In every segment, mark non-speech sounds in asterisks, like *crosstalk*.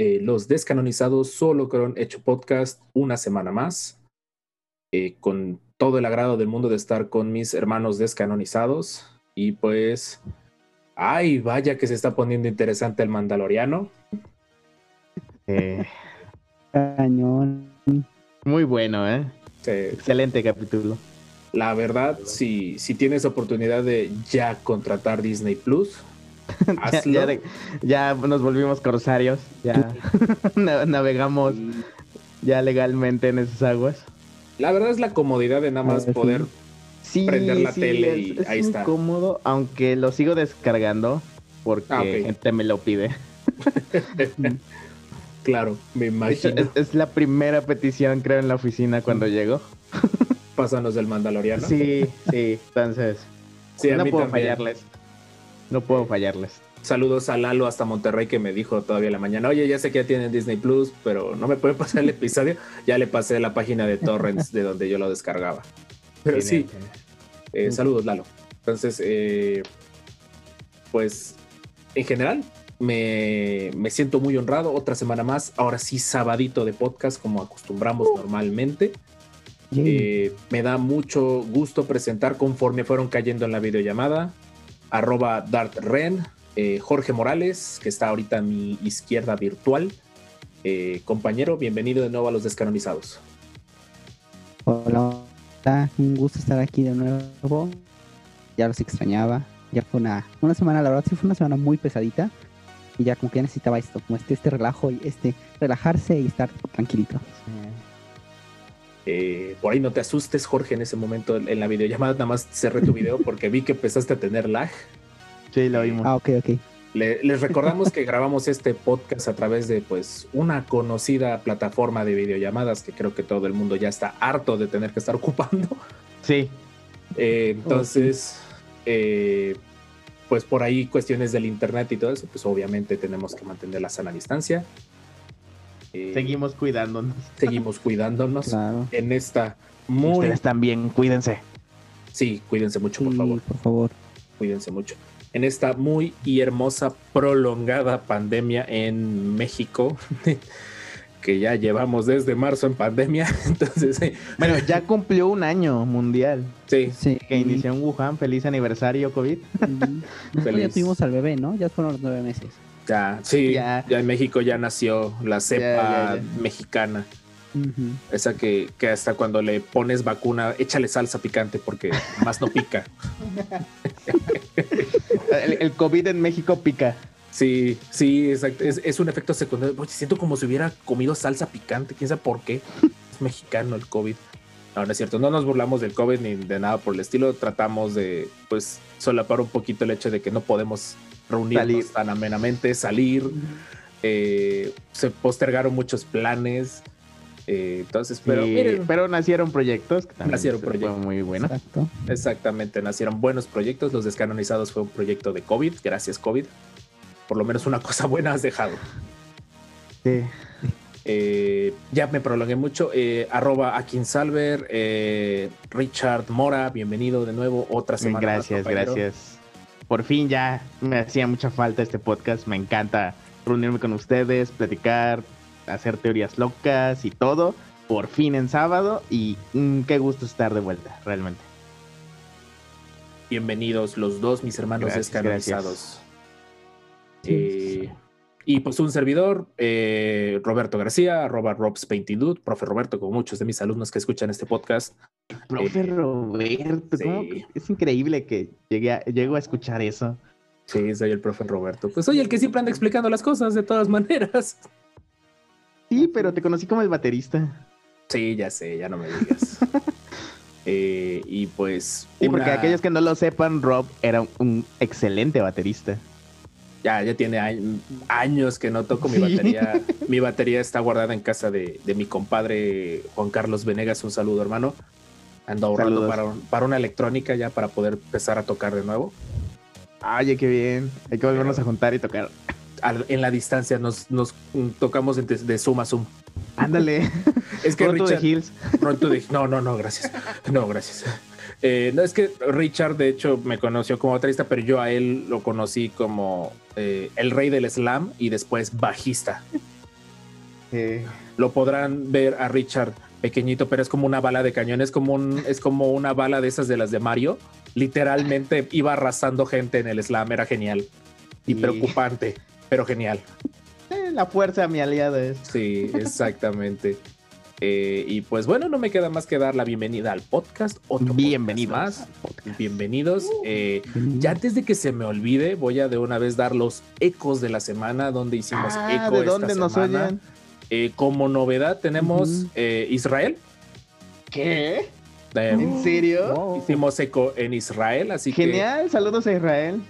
eh, los descanonizados solo con hecho podcast una semana más, eh, con todo el agrado del mundo de estar con mis hermanos descanonizados y pues, ay, vaya que se está poniendo interesante el Mandaloriano. Eh, Cañón. muy bueno, ¿eh? Excelente capítulo. La verdad, si, si tienes oportunidad de ya contratar Disney Plus, *laughs* hazlo. ya nos volvimos corsarios. Ya *laughs* na- navegamos ya legalmente en esas aguas. La verdad es la comodidad de nada más poder. Sí, Prender la sí, tele es- y es ahí está. incómodo, aunque lo sigo descargando porque Ah, gente me lo pide. *laughs* claro, me imagino. es, es la primera petición, creo, en la oficina cuando llego. Pásanos del Mandaloriano. Sí, sí, entonces Sí, no puedo también. fallarles. No puedo fallarles. Saludos a Lalo hasta Monterrey que me dijo todavía en la mañana, oye, ya sé que ya tienen Disney Plus, pero no me pueden *laughs* pasar el episodio. Ya le pasé la página de Torrents de donde yo lo descargaba. Pero sí, eh, saludos Lalo. Entonces, eh, pues, en general, me, me siento muy honrado. Otra semana más, ahora sí, sabadito de podcast como acostumbramos normalmente. Yay. Eh, me da mucho gusto presentar conforme fueron cayendo en la videollamada. Arroba DartRen, eh, Jorge Morales, que está ahorita a mi izquierda virtual. Eh, compañero, bienvenido de nuevo a los descanonizados. Hola, hola, un gusto estar aquí de nuevo. Ya los extrañaba. Ya fue una, una semana, la verdad, sí fue una semana muy pesadita. Y ya como que ya necesitaba esto, como este, este relajo y este relajarse y estar tranquilito. Eh, por ahí no te asustes, Jorge, en ese momento en la videollamada. Nada más cerré tu video porque vi que empezaste a tener lag. Sí, lo oímos. Ah, ok, ok. Le- les recordamos que grabamos este podcast a través de pues una conocida plataforma de videollamadas que creo que todo el mundo ya está harto de tener que estar ocupando. Sí, Eh, entonces, eh, pues por ahí cuestiones del internet y todo eso, pues obviamente tenemos que mantener la sana distancia. Eh, seguimos cuidándonos. seguimos cuidándonos Claro. en esta muy... Ustedes también, cuídense. Sí, cuídense mucho, por Sí, favor. por favor. Cuídense mucho. En esta muy y hermosa prolongada pandemia en México, *laughs* que ya llevamos desde marzo en pandemia, *laughs* entonces, eh, Bueno, ya cumplió un año mundial sí, Sí. que inició en Wuhan. Feliz aniversario, COVID. Mm. *laughs* Nosotros ya Feliz. tuvimos al bebé, ¿no? Ya fueron los nueve meses. Ya, sí, Ya. ya. en México ya nació la cepa ya, mexicana. Esa que, que hasta cuando le pones vacuna, échale salsa picante porque más no pica. El, el COVID en México pica. Sí, sí, exacto. Es, es un efecto secundario. Oye, siento como si hubiera comido salsa picante. ¿Quién sabe por qué? Es mexicano el COVID. No, no es cierto. No nos burlamos del COVID ni de nada por el estilo. Tratamos de, pues, solapar un poquito el hecho de que no podemos reunirnos Salir. tan amenamente, salir. Eh, se postergaron muchos planes. Eh, entonces, pero Sí, miren, pero nacieron proyectos que también Nacieron fue proyectos. muy bueno. Exacto. Exactamente, nacieron buenos proyectos. Los descanonizados fue un proyecto de COVID. Gracias, COVID. Por lo menos una *laughs* cosa buena has dejado. Sí. Eh, ya me prolongué mucho. Eh, arroba Akinsalver, eh, Richard Mora, bienvenido de nuevo. Otra semana. más, Gracias, compañero. gracias. Por fin ya me hacía mucha falta este podcast. Me encanta reunirme con ustedes, platicar, hacer teorías locas y todo. Por fin en sábado y mm, qué gusto estar de vuelta, realmente. Bienvenidos los dos, mis hermanos Gracias, descanonizados. Eh, y pues un servidor, eh, Roberto García, arroba Robs22, profe Roberto, como muchos de mis alumnos que escuchan este podcast. Profe Eh, Roberto, ¿cómo sí. que- es increíble que llegué a, llego a escuchar eso. Sí, soy el profe Roberto. Pues soy el que siempre anda explicando las cosas de todas *laughs* maneras. Sí, pero te conocí como el baterista. Sí, ya sé, ya no me digas. *laughs* Eh, y pues. Sí, porque aquellos que no lo sepan, Rob era un excelente baterista. Ya, ya tiene añ- años que no toco mi Sí. batería. *laughs* Mi batería está guardada en casa de, de mi compadre Juan Carlos Venegas. Un saludo, hermano. Ando ahorrando para, para una electrónica ya para poder empezar a tocar de nuevo. Oye, qué bien. Hay que volvernos a juntar y tocar. Al- en la distancia nos, nos tocamos de, de Zoom a Zoom. Ándale. *laughs* Es que Pronto de Richard, Hills. pronto de- no, no, no, gracias. No, gracias. Eh, no, es que Richard, de hecho, me conoció como baterista, pero yo a él lo conocí como eh, el rey del slam y después bajista. Eh, Lo podrán ver a Richard pequeñito, pero es como una bala de cañón, es como, un, es como una bala de esas de las de Mario. Literalmente iba arrasando gente en el slam, era genial y preocupante, pero genial. eh, la fuerza, mi aliado es. Sí, *laughs* exactamente. Eh, y pues bueno, no me queda más que dar la bienvenida al podcast. Otro podcast Bienvenidos más. podcast. Bienvenidos. Eh, ya antes de que se me olvide, voy a de una vez dar los ecos de la semana donde hicimos Ah, eco ¿de esta dónde nos semana. oyen? Eh, como novedad tenemos eh, Israel. ¿Qué? Eh, ¿En serio? Wow. Hicimos eco en Israel, así que Genial, saludos a Israel.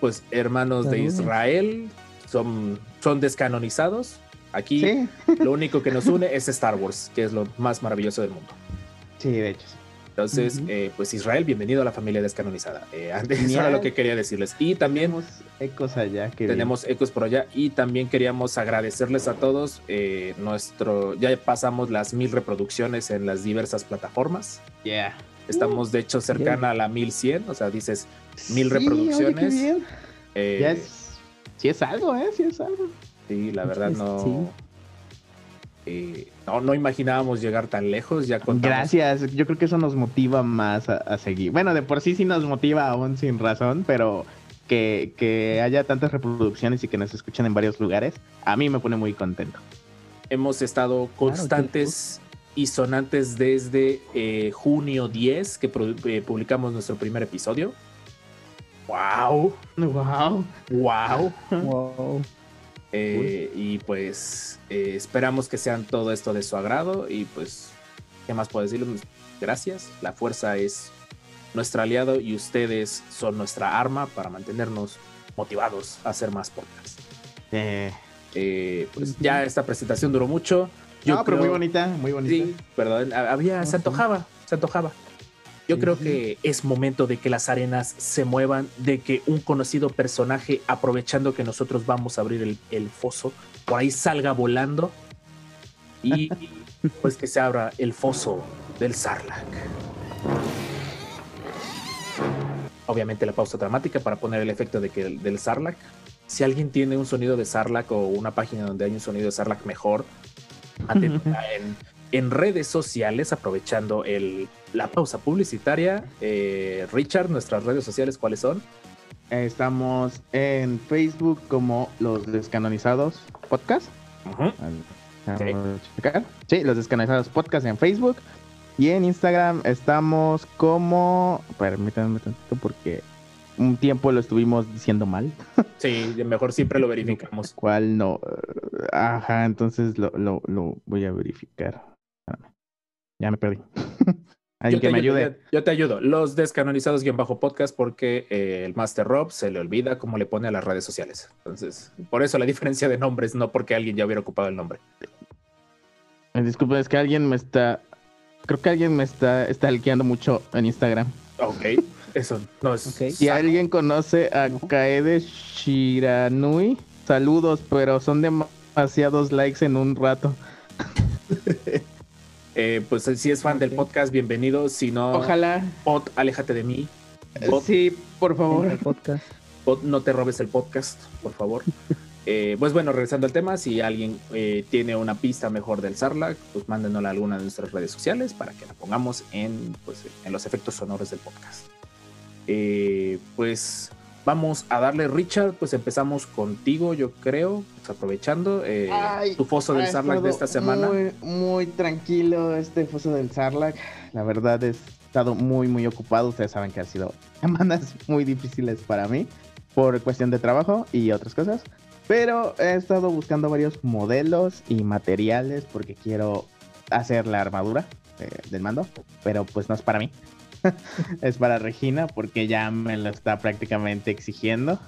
pues hermanos de. Israel son, son descanonizados. Aquí Sí, lo único que nos une es Star Wars, que es lo más maravilloso del mundo. sí, de hecho. sí. Entonces, eh, pues Israel, bienvenido a la familia descanonizada. Eh, antes *laughs* eso era lo que quería decirles. Y también Tenemos ecos allá. qué bien. tenemos ecos por allá y también queríamos agradecerles a todos. eh, nuestro, ya pasamos las mil reproducciones en las diversas plataformas. Yeah. Estamos de hecho cercana a la 1100, o sea, dices Mil Sí, reproducciones. oye, qué bien. eh, Ya es, sí es algo, ¿eh? Sí es algo. Sí, la verdad Sí. eh, no, no imaginábamos llegar tan lejos. Ya contamos. Gracias, yo creo que eso nos motiva más a, a seguir. Bueno, de por sí sí nos motiva aún sin razón, pero que, que haya tantas reproducciones y que nos escuchen en varios lugares, a mí me pone muy contento. Hemos estado constantes y sonantes desde eh, junio 10 que eh, publicamos nuestro primer episodio. ¡Wow! Wow. ¡Wow! Wow. Eh, y pues eh, esperamos que sean todo esto de su agrado. Y pues, ¿qué más puedo decirles? Gracias. La fuerza es nuestro aliado y ustedes son nuestra arma para mantenernos motivados a hacer más podcasts. Eh, Eh, pues ya esta presentación duró mucho. Yo no, pero muy bonita, muy bonita. Sí, perdón, ha- había, se antojaba, se antojaba. Yo creo que es momento de que las arenas se muevan, de que un conocido personaje, aprovechando que nosotros vamos a abrir el, el foso, por ahí salga volando y *laughs* pues que se abra el foso del Sarlacc. Obviamente la pausa dramática para poner el efecto de que del Sarlacc. Si alguien tiene un sonido de Sarlacc o una página donde hay un sonido de Sarlacc mejor, *laughs* en, en redes sociales, aprovechando el, la pausa publicitaria. Eh, Richard, nuestras redes sociales, ¿cuáles son? Estamos en Facebook como Los Descanonizados Podcast. Checar. Sí, Los Descanonizados Podcast en Facebook. Y en Instagram estamos como... Permítanme tantito porque un tiempo lo estuvimos diciendo mal. *laughs* Sí, mejor siempre lo verificamos. ¿Cuál no? Eh, Ajá, entonces lo, lo, lo voy a verificar. Ya me perdí. *laughs* Alguien que te me ayude. Yo, yo te ayudo. Los descanonizados guion bajo podcast porque eh, el Master Rob se le olvida cómo le pone a las redes sociales. Entonces, por eso la diferencia de nombres, no porque alguien ya hubiera ocupado el nombre. Eh, Disculpen, es que alguien me está... Creo que alguien me está stalkeando mucho en Instagram. Ok, eso no es. Si alguien conoce a Kaede Shiranui, saludos, pero son demasiados likes en un rato. *laughs* Eh, pues si es fan del podcast, bienvenido. Si no, Ojalá. Bot, aléjate de mí. Sí, por El favor. podcast. Bot, no te robes el podcast, por favor. *laughs* Eh, pues bueno, regresando al tema, si alguien eh, tiene una pista mejor del Sarlacc, pues mándenosla a alguna de nuestras redes sociales para que la pongamos en, pues, en los efectos sonoros del podcast. Eh, pues vamos a darle, Richard, pues empezamos contigo, yo creo, pues, aprovechando eh, Ay, tu foso del Ha Sarlacc de esta semana. Muy, muy tranquilo este foso del Sarlacc. La verdad he estado muy, muy ocupado. Ustedes saben que han sido *laughs* semanas muy difíciles para mí por cuestión de trabajo y otras cosas. Pero he estado buscando varios modelos y materiales porque quiero hacer la armadura eh, del mando. Pero pues no es para mí. *laughs* es para Regina porque ya me lo está prácticamente exigiendo.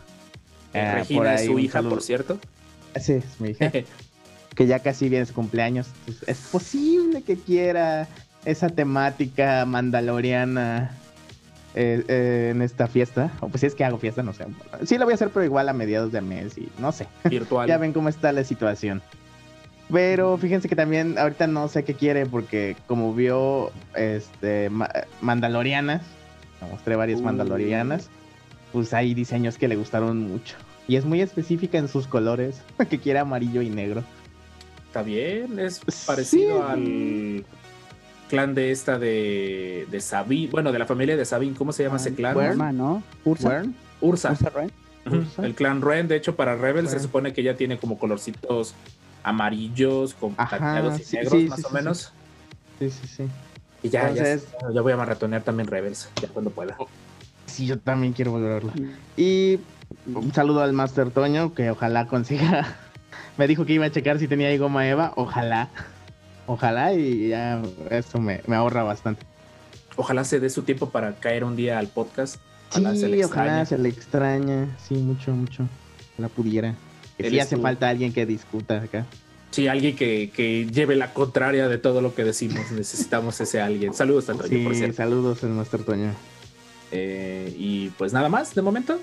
Ah, por Regina es su hija, saludo. por cierto. Sí, es mi hija. *laughs* que ya casi viene su cumpleaños. Entonces, es posible que quiera esa temática mandaloriana eh, eh, en esta fiesta. O pues si es que hago fiesta, no sé. Sí la voy a hacer, pero igual a mediados de mes y no sé. Virtual. *laughs* Ya ven cómo está la situación. Pero fíjense que también ahorita no sé qué quiere porque como vio este ma- Mandalorianas, me mostré varias Uh. Mandalorianas, pues hay diseños que le gustaron mucho. Y es muy específica en sus colores, *laughs* que quiere amarillo y negro. Está bien, es parecido Sí. al clan de esta de, de Sabine, bueno, de la familia de Sabine, ¿cómo se llama ese clan? Wern. ¿no? Ursa. Wern, Ursa. Ursa. Ujú. Ursa. El clan Ren, de hecho, para Rebel se Ren. supone que ya tiene como colorcitos amarillos con Ajá, plateados y sí, negros, sí, más sí, o sí, menos. Sí, sí, sí. Y ya, ya, Entonces- ya voy a maratonear también Rebels, ya cuando pueda. Sí, yo también quiero volver a verla. Y un saludo al Master Toño, que ojalá consiga. *laughs* Me dijo que iba a checar si tenía ahí goma Eva. Ojalá. Ojalá y ya eso me, me ahorra bastante. Ojalá se dé su tiempo para caer un día al podcast. Ojalá se le sí, ojalá extrañe. se le extraña. Sí, mucho, mucho. La pudiera. Que sí hace falta alguien que discuta acá. Sí, alguien que, que lleve la contraria de todo lo que decimos. Necesitamos ese alguien. Saludos, Antonio, por Sí, cierto. saludos al Master Toño. Eh, y pues nada más, de momento.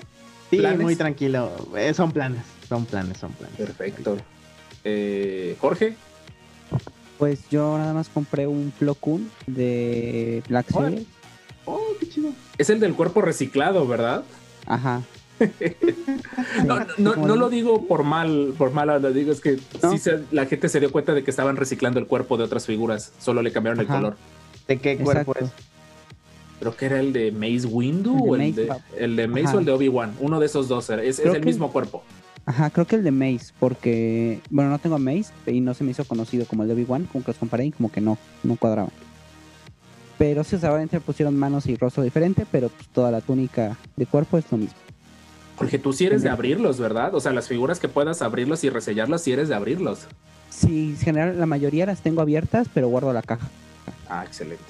Sí, ¿Planes? muy tranquilo. Eh, son planes, son planes, son planes. Perfecto. Eh, Jorge, Pues yo nada más compré un Plo Koon de Black. Series. Oh, qué chido. es el del cuerpo reciclado, ¿verdad? Ajá. *laughs* No, no, no, Como no de- lo digo por mal, por mal onda, digo es que ¿No? sí se- la gente se dio cuenta de que estaban reciclando el cuerpo de otras figuras, solo le cambiaron el Ajá. color. ¿De qué cuerpo Exacto. es? Creo que era el de Mace Windu El de o el Mace, de, pa- el de Mace Ajá. o el de Obi-Wan, uno de esos dos, era- es, el que- mismo cuerpo. Ajá, creo que el de Mace, porque, bueno, no tengo a Mace y no se me hizo conocido como el de Obi-Wan, como que los comparé y como que no, no cuadraban. Pero sí, o sea, obviamente pusieron manos y rostro diferente, pero pues, toda la túnica de cuerpo es lo mismo. Porque tú sí eres de abrirlos, ¿verdad? O sea, las figuras que puedas abrirlos y resellarlas, sí eres de abrirlos. Sí, en general la mayoría las tengo abiertas, pero guardo la caja. Ah, excelente.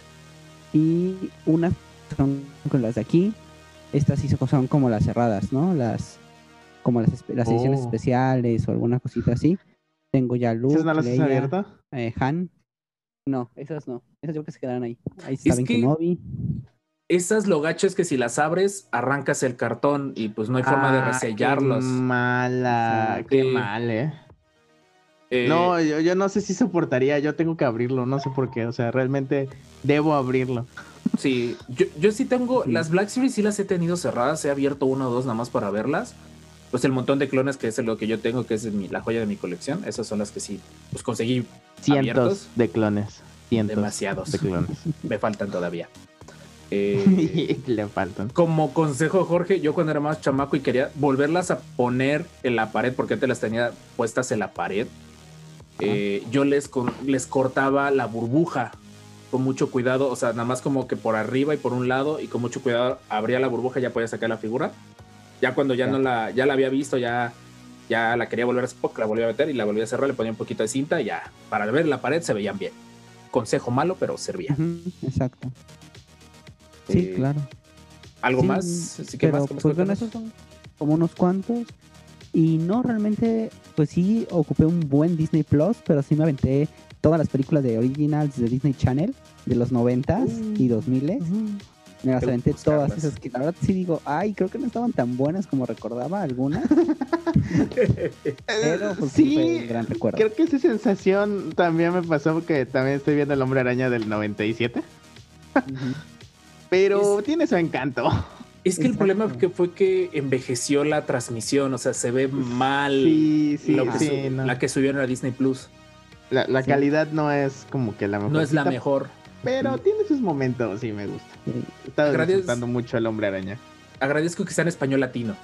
Y unas son con las de aquí, estas sí son- como las cerradas, ¿no? Las como las, las ediciones Oh. especiales o alguna cosita así. Tengo ya Luke, ¿Esas no las Leia, abierto? eh, Han. No, esas no. Esas yo creo que se quedaron ahí. Ahí Es saben que- que Kenobi. Esas lo gacho es que si las abres, arrancas el cartón y pues no hay forma de Ah, resellarlos. Qué mala, Sí. qué mal, eh. Eh, No, yo, yo no sé si soportaría, yo tengo que abrirlo, no sé por qué, o sea, realmente debo abrirlo. Sí, yo, yo sí tengo, Sí. las Black Series sí las he tenido cerradas, he abierto una o dos nada más para verlas. Pues el montón de clones que es lo que yo tengo, que es mi- la joya de mi colección, esas son las que sí, pues conseguí Cientos ¿Abiertos? de clones, cientos demasiados, de clones. me faltan todavía. Eh, *laughs* Le faltan. como consejo, Jorge, yo cuando era más chamaco y quería volverlas a poner en la pared, porque antes las tenía puestas en la pared, eh, yo les, con- les cortaba la burbuja con mucho cuidado, o sea, nada más como que por arriba y por un lado, y con mucho cuidado abría la burbuja y ya podía sacar la figura. Ya cuando ya Ya. no la, ya la había visto, ya, ya la quería volver a hacer, la volví a meter y la volví a cerrar, le ponía un poquito de cinta y ya, para ver la pared se veían bien. Consejo malo, pero servía. Exacto. Sí, Eh, claro. ¿Algo Sí, más? Así que pero más pues bueno, esos son como unos cuantos. Y no realmente, pues sí ocupé un buen Disney Plus, pero sí me aventé todas las películas de originals de Disney Channel de los 90s y 2000s. Me las aventé todas esas que la verdad sí digo, ay, creo que no estaban tan buenas como recordaba algunas, pero pues sí, fue un sí, gran recuerdo. creo que esa sensación también me pasó porque también estoy viendo el hombre araña del 97. Ujú. Pero tiene su encanto. Es que el problema que fue que envejeció la transmisión, o sea, se ve mal Sí, sí, lo que sí, su- no. la que subieron a Disney Plus. La, la calidad no es como que la mejor. No es la mejor. Pero tiene sus momentos, sí, me gusta. Estado Agradez- disfrutando mucho el hombre araña. Agradezco que sea en español latino,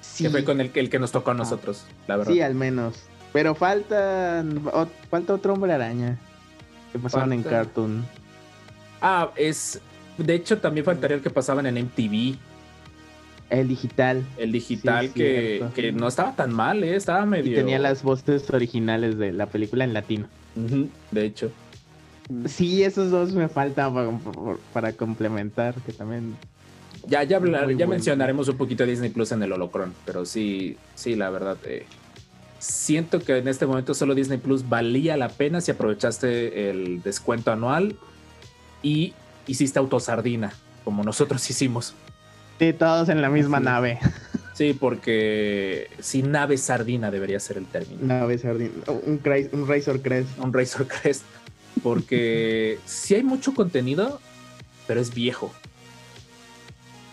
Sí, que fue con el, que- el que nos tocó a nosotros, la verdad. sí, al menos. Pero falta, falta otro hombre araña. Que pasaron en Cartoon. Ah, es. De hecho, también faltaría el que pasaban en MTV, El digital. el digital, Sí, que, que no estaba tan mal, ¿eh? Estaba medio. Y tenía las voces originales de la película en latino. De hecho. Sí, esos dos me faltan para, para complementar, que también Ya, ya, hablar- ya bueno. mencionaremos un poquito de Disney Plus en el Holocron, pero sí, sí, la verdad, eh, siento que en este momento solo Disney Plus valía la pena si aprovechaste el descuento anual y hiciste autosardina, como nosotros *laughs* hicimos. Sí, todos en la misma nave. *laughs* Sí, porque si nave sardina debería ser el término. Nave sardina. Un, un Razor Crest. Un Razor Crest. Porque *laughs* sí hay mucho contenido, pero es viejo.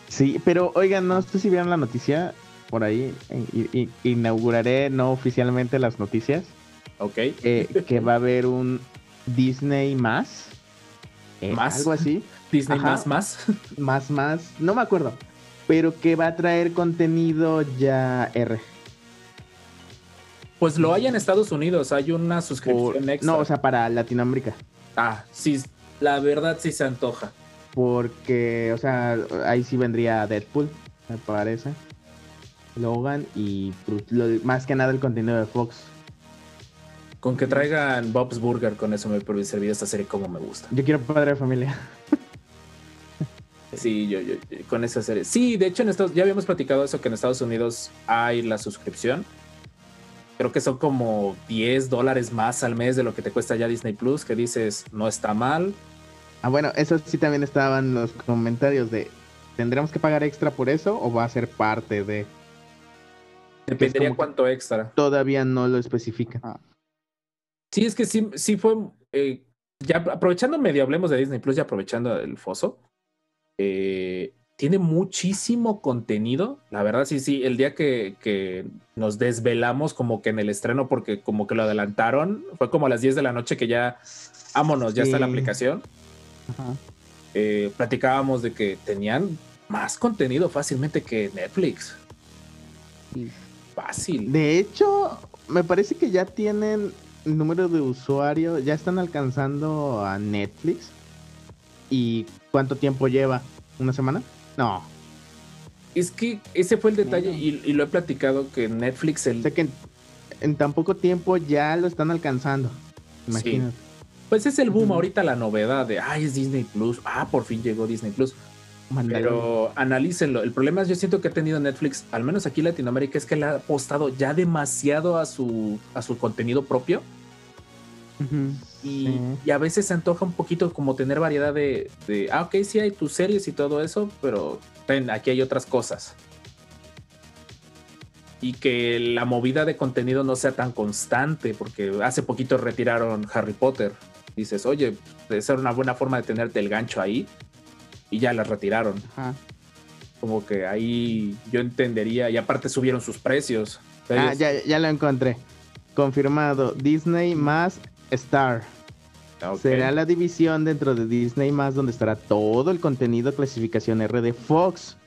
Sí, pero oigan, no sé si vieron la noticia por ahí. i- i- inauguraré no oficialmente las noticias. ¿Ok? eh, que va a haber un Disney más. Eh, ¿Más? Algo así. Disney Ajá. más, más. *laughs* Más, más. No me acuerdo. Pero que va a traer contenido ya R. Pues lo hay en Estados Unidos, hay una suscripción Por- extra. no, o sea, para Latinoamérica. Ah, sí, la verdad sí se antoja. Porque, o sea, ahí sí vendría Deadpool, me parece. Logan y más que nada el contenido de Fox. Con que traigan Bob's Burger, con eso me puede servir esta serie como me gusta. Yo quiero padre de familia. Sí, yo, yo, yo- con esa serie. Sí, de hecho en Estados, ya habíamos platicado eso que en Estados Unidos hay la suscripción. Creo que son como 10 dólares más al mes de lo que te cuesta ya Disney Plus, que dices, no está mal. Ah, bueno, eso sí también estaban los comentarios de ¿tendremos que pagar extra por eso o va a ser parte de? Dependería cuánto extra. Todavía no lo especifican. Sí, es que sí, sí fue. eh, ya aprovechando medio, hablemos de Disney Plus y aprovechando el foso. eh, tiene muchísimo contenido. La verdad, sí, sí. El día que, que nos desvelamos, como que en el estreno, porque como que lo adelantaron, fue como a las 10 de la noche que ya. Vámonos, ya está la aplicación. Ajá. eh, platicábamos de que tenían más contenido fácilmente que Netflix. Sí. Fácil. De hecho, me parece que ya tienen número de usuario, ya están alcanzando a Netflix. ¿Y cuánto tiempo lleva? ¿Una semana? No. Es que ese fue el detalle y, y lo he platicado que Netflix, el, O sea que en, en tan poco tiempo ya lo están alcanzando. Imagínate. Pues es el boom ahorita la novedad de, ay, es Disney Plus, ah, por fin llegó Disney Plus. Pero analícenlo. El problema es, yo siento que ha tenido Netflix, al menos aquí en Latinoamérica, es que le ha apostado ya demasiado a su, a su contenido propio Y, Sí. y a veces se antoja un poquito como tener variedad de, de, ah, ok, sí hay tus series y todo eso, pero ten, aquí hay otras cosas. Y que la movida de contenido no sea tan constante, porque hace poquito retiraron Harry Potter. Dices, oye, esa era una buena forma de tenerte el gancho ahí. Y ya la retiraron. Ajá. Como que ahí yo entendería. Y aparte subieron sus precios. Ah, ya, ya lo encontré. Confirmado. Disney más Star. Será la división dentro de Disney más donde estará todo el contenido clasificación R de Fox.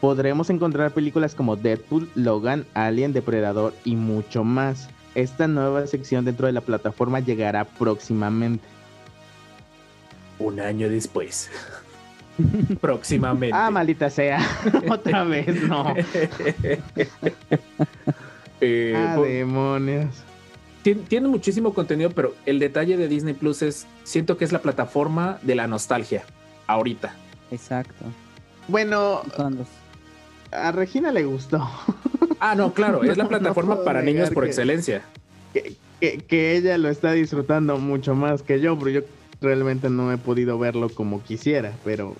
Podremos encontrar películas como Deadpool, Logan, Alien, Depredador y mucho más. Esta nueva sección dentro de la plataforma llegará próximamente. Un año después. *laughs* Próximamente. Ah, maldita sea. *laughs* Otra vez, no. *laughs* Eh, Ah, demonios. Tien- tiene muchísimo contenido, pero el detalle de Disney Plus es, siento que es la plataforma de la nostalgia, ahorita. Exacto. Bueno, a Regina le gustó. Ah, no, claro, es la *laughs* no plataforma para niños por que- excelencia. que, que- que ella lo está disfrutando mucho más que yo, pero yo realmente no he podido verlo como quisiera, pero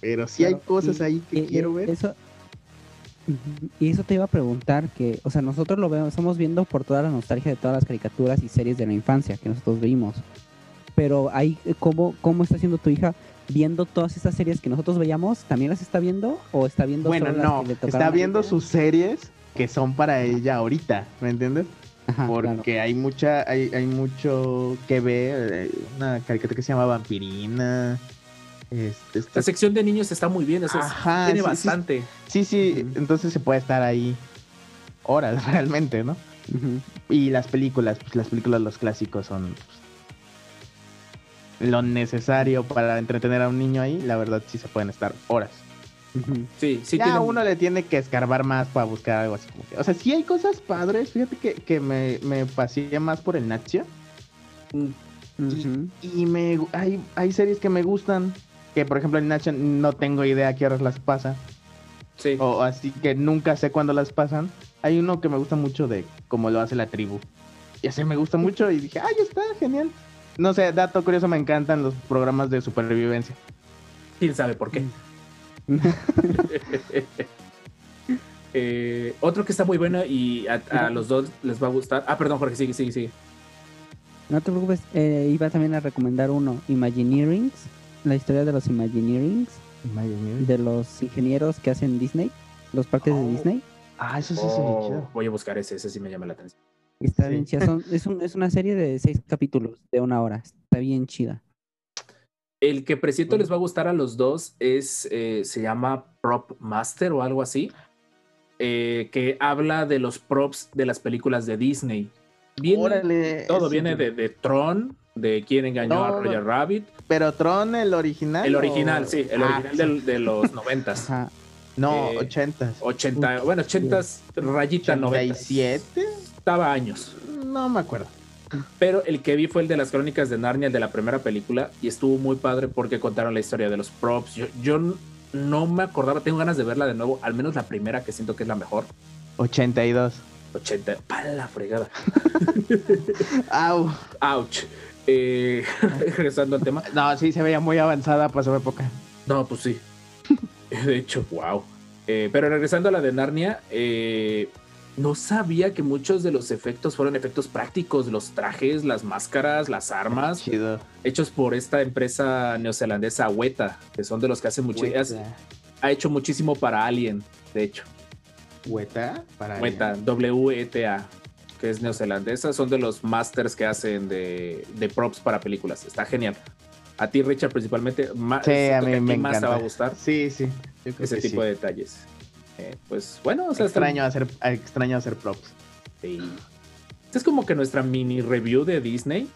pero sí hay Claro, cosas y- ahí que y- quiero ver. Eso, y eso te iba a preguntar, que, o sea, nosotros lo vemos, estamos viendo por toda la nostalgia de todas las caricaturas y series de la infancia que nosotros vimos. Pero ahí, ¿cómo, cómo está haciendo tu hija viendo todas estas series que nosotros veíamos? ¿También las está viendo? ¿O está viendo Bueno, solo las no, que le está viendo sus series que son para ella ahorita, ¿me entiendes? Ajá, Porque claro. hay mucha, hay, hay mucho que ver, eh, una caricatura que se llama Vampirina. Este, esta- La sección de niños está muy bien, o sea, es- Ajá, tiene sí, sí, bastante. sí, sí, entonces se puede estar ahí horas *laughs* realmente, ¿no? Y las películas, pues las películas, los clásicos son pues, lo necesario para entretener a un niño ahí. La verdad sí se pueden estar horas. Sí, sí ya tiene uno le tiene que escarbar más para buscar algo así como que... O sea, sí hay cosas padres. Fíjate que, que me, me pasé más por el Nacho. Mm, Ujú. Y me hay, hay series que me gustan. Que por ejemplo en Nation no tengo idea a qué horas las pasa, Sí. o así que nunca sé cuándo las pasan. Hay uno que me gusta mucho de cómo lo hace la tribu. Y así me gusta mucho y dije, ay, está genial. No sé, dato curioso, me encantan los programas de supervivencia. ¿Quién sabe por qué? *laughs* Eh, otro que está muy bueno y a, a los dos les va a gustar. Ah, perdón, Jorge, sigue, sigue, sigue. No te preocupes, eh, iba también a recomendar uno, Imagineerings, la historia de los Imagineerings, de los ingenieros que hacen Disney, los parques Oh. de Disney. Ah, eso sí se Oh, chido. voy a buscar ese, ese sí me llama la atención. Está Sí. bien chida. Son- es, un- es una serie de seis capítulos de una hora. Está bien chida. El que presiento les va a gustar a los dos es, eh, se llama Prop Master o algo así, eh, que habla de los props de las películas de Disney. Viene- Órale, todo viene de, de Tron, de quién engañó a Roger Rabbit. Pero Tron, el original. El o- original, sí, el Ah, original sí. de los *laughs* noventas. Ajá. No, eh, 80. 80, bueno, 80 rayita 90. 87. Estaba años. No me acuerdo. Pero el que vi fue el de las crónicas de Narnia, el de la primera película, y estuvo muy padre porque contaron la historia de los props. Yo, yo no me acordaba, tengo ganas de verla de nuevo, al menos la primera que siento que es la mejor. 82. 80, para la fregada. *laughs* Au. Ouch. Eh, *laughs* regresando al tema. No, sí, se veía muy avanzada para su época. No, pues sí. *laughs* De hecho, wow. Eh, pero regresando a la de Narnia, eh, no sabía que muchos de los efectos fueron efectos prácticos, los trajes, las máscaras, las armas, Chido. hechos por esta empresa neozelandesa Weta, que son de los que hacen mucho, ha hecho muchísimo para Alien, de hecho. ¿Hueta? Para Weta, W-E-T-A, que es neozelandesa, son de los masters que hacen de, de props para películas. Está genial. A ti, Richard, principalmente, más, Sí, a mí que me más te va a gustar Sí, sí. Yo creo ese que tipo sí. de detalles. Eh, pues bueno, o sea, está- extraño hacer, extraño hacer props. sí. Esta es como que nuestra mini review de Disney.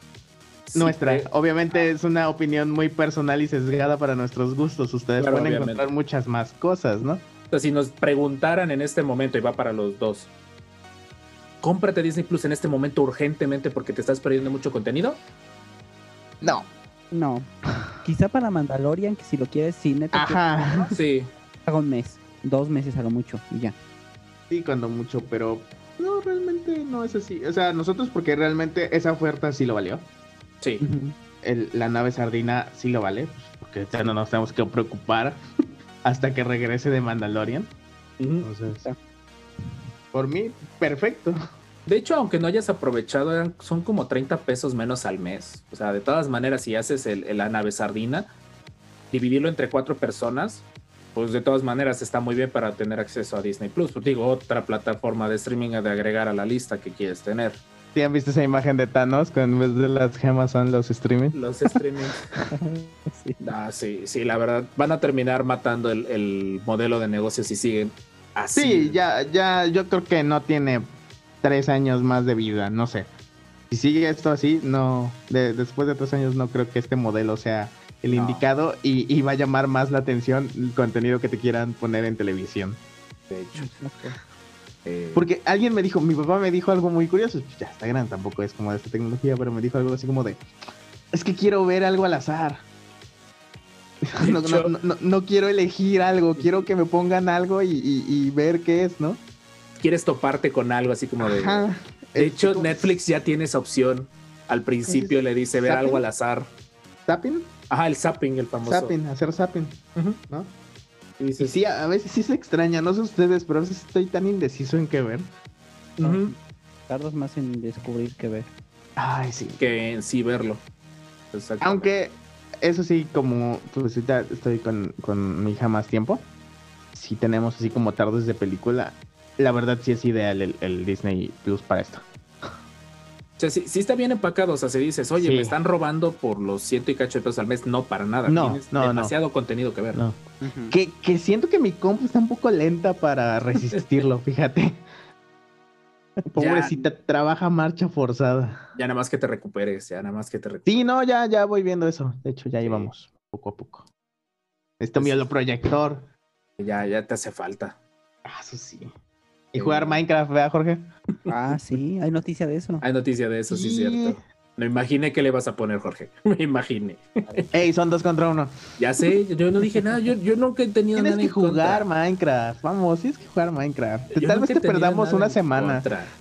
Nuestra, eh, obviamente es una opinión muy personal y sesgada para nuestros gustos. Ustedes Claro, pueden obviamente. encontrar muchas más cosas, ¿no? o sea, si nos preguntaran en este momento, y va para los dos, cómprate Disney Plus en este momento urgentemente porque te estás perdiendo mucho contenido. No. No. Quizá para Mandalorian, que si lo quieres, que Ajá. Sí, haga un mes. Dos meses haga mucho y ya. Sí, cuando mucho, pero no, realmente no es así. O sea, nosotros porque realmente esa oferta sí lo valió. sí. El- la nave sardina sí lo vale, porque ya no nos tenemos que preocupar *laughs* hasta que regrese de Mandalorian. Entonces, por mí, perfecto. De hecho, aunque no hayas aprovechado, eran- son como 30 pesos menos al mes. O sea, de todas maneras, si haces el, el- la nave sardina, dividirlo entre cuatro personas, pues de todas maneras está muy bien para tener acceso a Disney Plus. Pues digo, otra plataforma de streaming de agregar a la lista que quieres tener. ¿Sí han visto esa imagen de Thanos? Que en vez de las gemas son los streaming. Los streaming. *laughs* Sí. ah, sí, sí, la verdad, van a terminar matando el, el modelo de negocio si siguen así. Sí, ya, ya, yo creo que no tiene tres años más de vida, no sé. Si sigue esto así, no, de- después de tres años no creo que este modelo sea el No. indicado y, y va a llamar más la atención el contenido que te quieran poner en televisión. De hecho. Exacto. eh, Porque alguien me dijo, mi papá me dijo algo muy curioso, ya está grande, tampoco es como de esta tecnología, pero me dijo algo así como de, es que quiero ver algo al azar. *laughs* No, no- no- quiero elegir algo, *laughs* quiero que me pongan algo y, y- y ver qué es, ¿no? quieres toparte con algo así como de... Ajá. De hecho, como- Netflix ya tiene esa opción. Al principio le dice ver ¿Zapping? algo al azar. ¿Zapping? Ajá, el zapping, el famoso. Zapping, hacer zapping. ¿no? Y Y dices, sí, a veces sí se extraña, no sé ustedes, pero a veces estoy tan indeciso en qué ver. ujú, Tardas más en descubrir que ver. Ay, sí. que en sí verlo. Exacto. Aunque, eso sí, como pues ahorita estoy con, con mi hija más tiempo, si tenemos así como tardes de película, la verdad sí es ideal el, el Disney Plus para esto. O sea, sí, sí está bien empacado. O sea, si dices, oye, Sí. me están robando por los ciento y cacho de pesos al mes, no para nada. No, Tienes no, no. demasiado contenido que ver. No. Que, que siento que mi compu está un poco lenta para resistirlo, *laughs* fíjate. *laughs* Pobrecita, trabaja a marcha forzada. Ya nada más que te recuperes, ya nada más que te recuperes. Sí, no, ya, ya voy viendo eso. De hecho, ya Sí. íbamos poco a poco. Esto Pues- mi proyector. Ya, ya te hace falta. Ah, eso sí. Y jugar. Minecraft, ¿verdad, Jorge? Ah, sí, hay noticia de eso. Hay noticia de eso, sí, Sí. cierto. Me imaginé que le vas a poner, Jorge. *laughs* Me imaginé. Ey, son dos contra uno. Ya sé, yo no dije nada. Yo, yo nunca he tenido Tienes nada que en contra. jugar Minecraft. Vamos, tienes que jugar Minecraft. Yo Tal vez te perdamos una semana. contra. *laughs*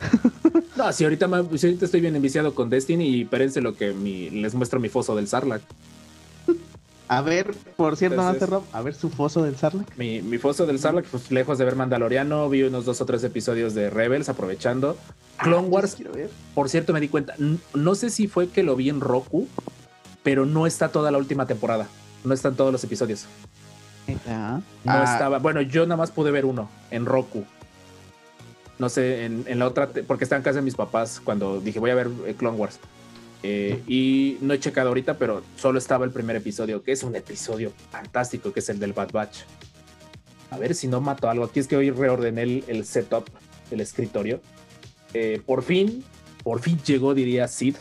No, si ahorita, si ahorita estoy bien enviciado con Destiny y espérense lo que mi- les muestro mi foso del Sarlacc. A ver, por cierto, Entonces- Master Rob, a ver su foso del Sarlacc. Mi, mi foso del Sarlacc, pues lejos de ver Mandaloriano, vi unos dos o tres episodios de Rebels aprovechando. Clone Wars, Quiero ver. por cierto, me di cuenta. No sé si fue que lo vi en Roku, pero no está toda la última temporada. No están todos los episodios. Ya. No Ah. estaba. Bueno, yo nada más pude ver uno en Roku. No sé, en, en la otra, porque estaba en casa de mis papás cuando dije voy a ver eh, Clone Wars. Eh, y no he checado ahorita, pero solo estaba el primer episodio, que es un episodio fantástico, que es el del Bad Batch. A ver si no mato algo. Aquí es que hoy reordené el, el setup, el escritorio. Eh, por fin, por fin llegó, diría Sid.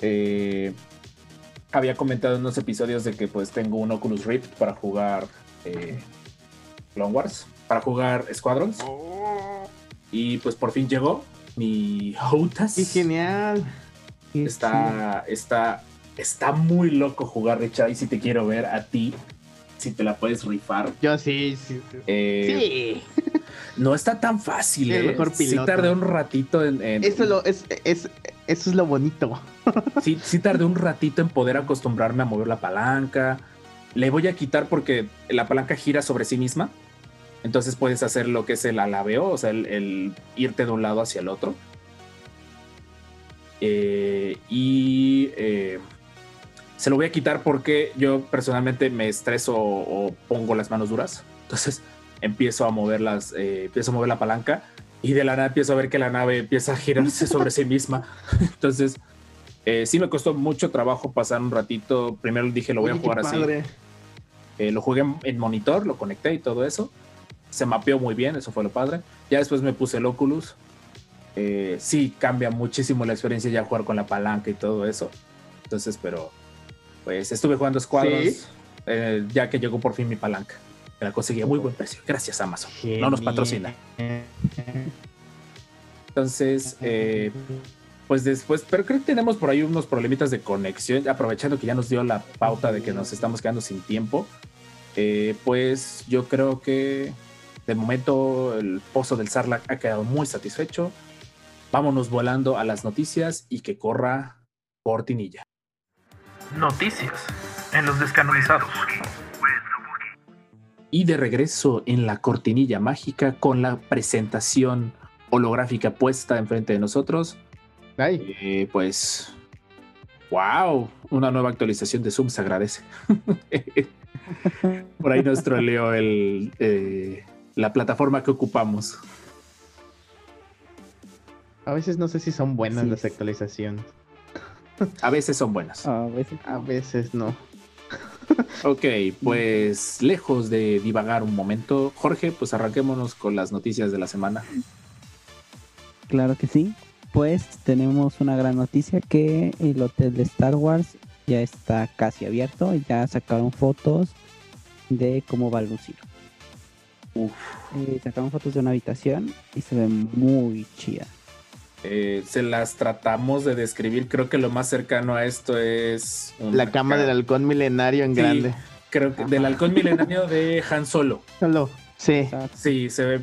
Eh, había comentado en unos episodios de que pues tengo un Oculus Rift para jugar eh, Clone Wars, para jugar Squadrons. Y pues por fin llegó mi Hotas. ¡Qué genial! Está, está, está muy loco jugar, Richard. Y si te quiero ver a ti, si te la puedes rifar. Yo sí, sí, sí. Eh, Sí. No está tan fácil, ¿eh? mejor Sí piloto. tardé un ratito en... en- Eso, es lo, es, es, eso es lo bonito. *laughs* sí, sí tardé un ratito en poder acostumbrarme a mover la palanca. Le voy a quitar porque la palanca gira sobre sí misma. Entonces puedes hacer lo que es el alabeo, o sea, el, el irte de un lado hacia el otro. Eh, y eh, se lo voy a quitar porque yo personalmente me estreso o, o pongo las manos duras. Entonces empiezo a mover las, eh, empiezo a mover la palanca y de la nada empiezo a ver que la nave empieza a girarse *laughs* sobre sí misma. Entonces sí me costó mucho trabajo pasar un ratito. Primero dije lo voy Oye, a jugar así. lo jugué en, en monitor, lo conecté y todo eso. Se mapeó muy bien, eso fue lo padre. Ya después me puse el Oculus. Eh, sí, cambia muchísimo la experiencia ya jugar con la palanca y todo eso. Entonces, pero pues estuve jugando Squadrons ¿Sí? eh, ya que llegó por fin mi palanca. La conseguí a muy buen precio. Gracias, Amazon. No nos patrocina. Entonces, eh, pues después, pero creo que tenemos por ahí unos problemitas de conexión, aprovechando que ya nos dio la pauta de que nos estamos quedando sin tiempo. eh, pues yo creo que de momento el pozo del Sarlac ha quedado muy satisfecho. Vámonos volando a las noticias y que corra cortinilla. Noticias en los descanonizados. Y de regreso en la cortinilla mágica con la presentación holográfica puesta enfrente de nosotros. Ay, Eh, pues, wow, una nueva actualización de Zoom se agradece. *laughs* Por ahí nos troleó el, eh, la plataforma que ocupamos. A veces no sé si son buenas Sí. las actualizaciones. *laughs* A veces son buenas. A veces A veces no. Ok, pues lejos de divagar un momento, Jorge, pues arranquémonos con las noticias de la semana. Claro que sí. Pues tenemos una gran noticia que el hotel de Star Wars ya está casi abierto y ya sacaron fotos de cómo va a lucir. Uf. Eh, sacaron fotos de una habitación y se ve muy chida. Eh, se las tratamos de describir, creo que lo más cercano a esto es... La cama ca- del halcón milenario en Sí. grande. Creo que del halcón milenario de Han Solo. Solo. Sí. Sí, se ve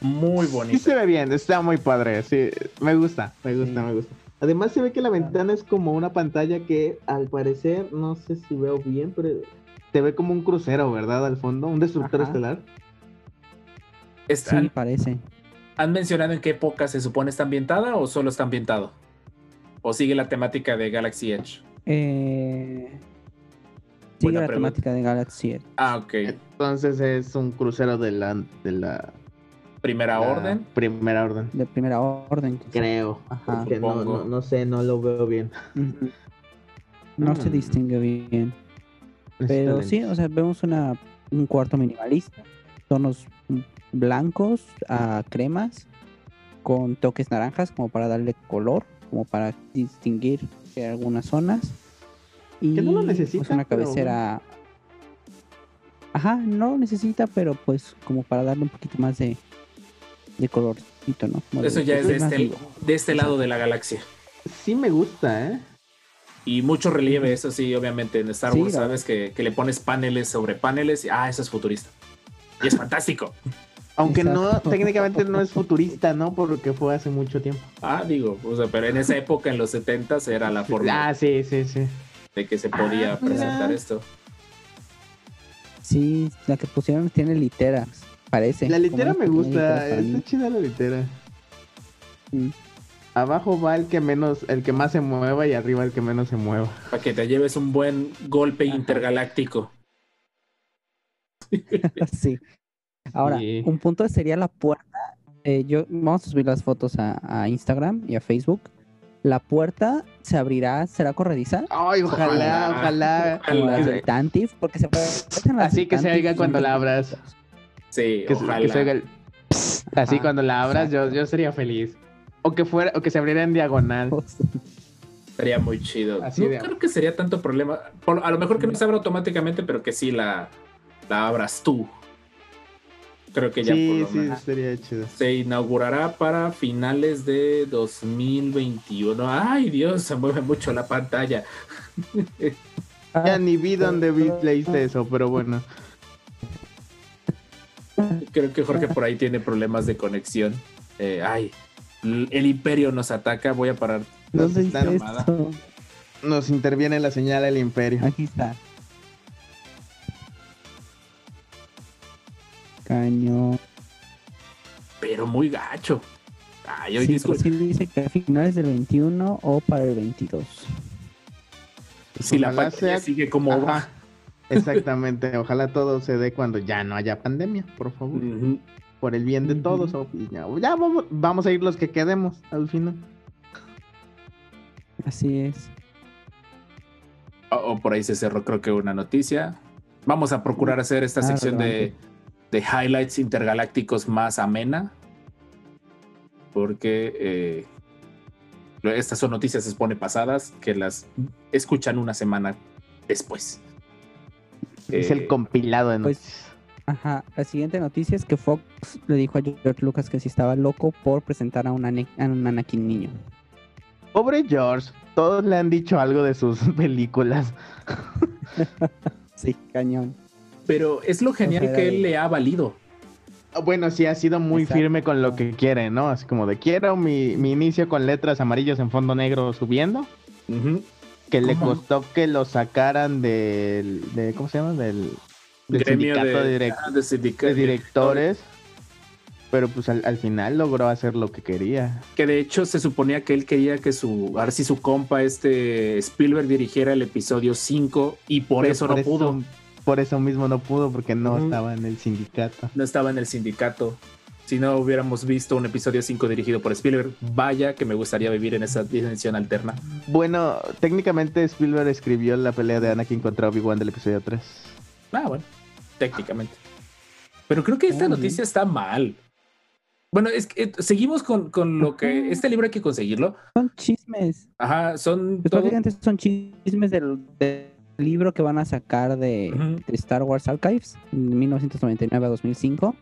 muy Sí bonito. se ve bien, está muy padre. Sí, me gusta, me gusta, Sí. me gusta. Además se ve que la ventana es como una pantalla que al parecer, no sé si veo bien, pero se ve como un crucero, ¿verdad? Al fondo, un destructor Ajá. estelar. Sí, parece. ¿Han mencionado en qué época se supone está ambientada o solo está ambientado? ¿O sigue la temática de Galaxy Edge? Eh, sigue la pregunta. temática de Galaxy Edge. Ah, ok. Entonces es un crucero de la, de la, Primera la orden. Primera orden. De primera orden. quizá. Creo. Ajá. No, no, no sé, no lo veo bien. No se Mm. distingue bien. Pero sí, o sea, vemos una, un cuarto minimalista, tonos blancos a cremas, con toques naranjas como para darle color, como para distinguir algunas zonas. Y Que no lo pues, necesita, una pero cabecera. Ajá, no lo necesita, pero pues como para darle un poquito más de, de colorcito, ¿no? Como Eso de- ya es de este, vivo. de este lado de la galaxia. sí me gusta, ¿eh? Y mucho relieve, eso sí, obviamente en Star Wars sabes que, que le pones paneles sobre paneles y ah, eso es futurista. Y es *laughs* fantástico. Aunque no, técnicamente no es futurista, ¿no? Porque fue hace mucho tiempo. Ah, digo, o sea, pero en esa época, en los 70 era la forma Ah, sí, sí, sí. de que se podía Ah, mira. presentar esto. Sí, la que pusieron tiene literas, parece. La litera me gusta, está chida la litera. Mm. Abajo va el que menos, el que más se mueva y arriba el que menos se mueva. Para que te lleves un buen golpe Ajá. intergaláctico. *laughs* sí. Ahora, Sí. un punto sería la puerta. eh, yo vamos a subir las fotos a, a Instagram y a Facebook. La puerta se abrirá, será corrediza. Ay, ojalá, ojalá. Las del Tantif, porque se Así que se oiga cuando la abras. Sí, Que, se- ojalá. que se oiga el Así Ajá, cuando la abras, yo, yo sería feliz. O que fuera, o que se abriera en diagonal. *laughs* Sería muy chido. Así no de- creo que sería tanto problema. Por- a lo mejor que no se abra automáticamente, pero que sí la, la abras tú. Creo que ya por lo sí, menos. sería chido. Se inaugurará para finales de 2021. Ay, Dios, se mueve mucho la pantalla. *laughs* Ya ni vi dónde vi, leíste eso, pero bueno. Creo que Jorge por ahí tiene problemas de conexión. Eh, ay, el imperio nos ataca. Voy a parar. ¿Dónde Está? Nos interviene la señal del imperio. Aquí está. Caño. Pero muy gacho. Ay, hoy Sí, pero sí dice que a finales del 21 o para el 22. si la sea- sigue como Ajá. va. *laughs* Exactamente. Ojalá todo se dé cuando ya no haya pandemia, por favor. Por el bien de todos. y ya, ya vamos, vamos a ir los que quedemos al final. Así es. O, o por ahí se cerró, creo que una noticia. Vamos a procurar hacer esta Ah, sección relevante. de highlights intergalácticos más amena. Porque eh, estas son noticias, se supone, pasadas que las escuchan una semana después. es Eh, el compilado de pues, noticias. Ajá. La siguiente noticia es que Fox le dijo a George Lucas que si estaba loco por presentar a un, Ane- a un Anakin niño. Pobre George. Todos le han dicho algo de sus *laughs* películas. *laughs* Sí, cañón. Pero es lo genial sea, que él le ha valido. Ah, Bueno, sí, ha sido muy Exacto. firme con lo que quiere, ¿no? Así como de quiero mi, mi inicio con letras amarillas en fondo negro subiendo. Que le costó que lo sacaran del. De, ¿Cómo se llama? Del, sindicato de, ah, de sindica- de directores. Pero pues al, al final logró hacer lo que quería. Que de hecho se suponía que él quería que su, ahora sí su compa, este Spielberg, dirigiera el episodio 5 y por Pero eso no pudo. Por eso mismo no pudo, porque no estaba en el sindicato. No estaba en el sindicato. Si no hubiéramos visto un episodio 5 dirigido por Spielberg, vaya que me gustaría vivir en esa dimensión alterna. Bueno, técnicamente Spielberg escribió la pelea de Anakin contra Obi-Wan del episodio 3. Ah, bueno, técnicamente. Pero creo que esta noticia está mal. Bueno, es que eh, seguimos con, con lo que. Este libro hay que conseguirlo. Son chismes. Ajá, son. Pues todo- son chismes del, del libro que van a sacar de, Star Wars Archives, 1999 a 2005.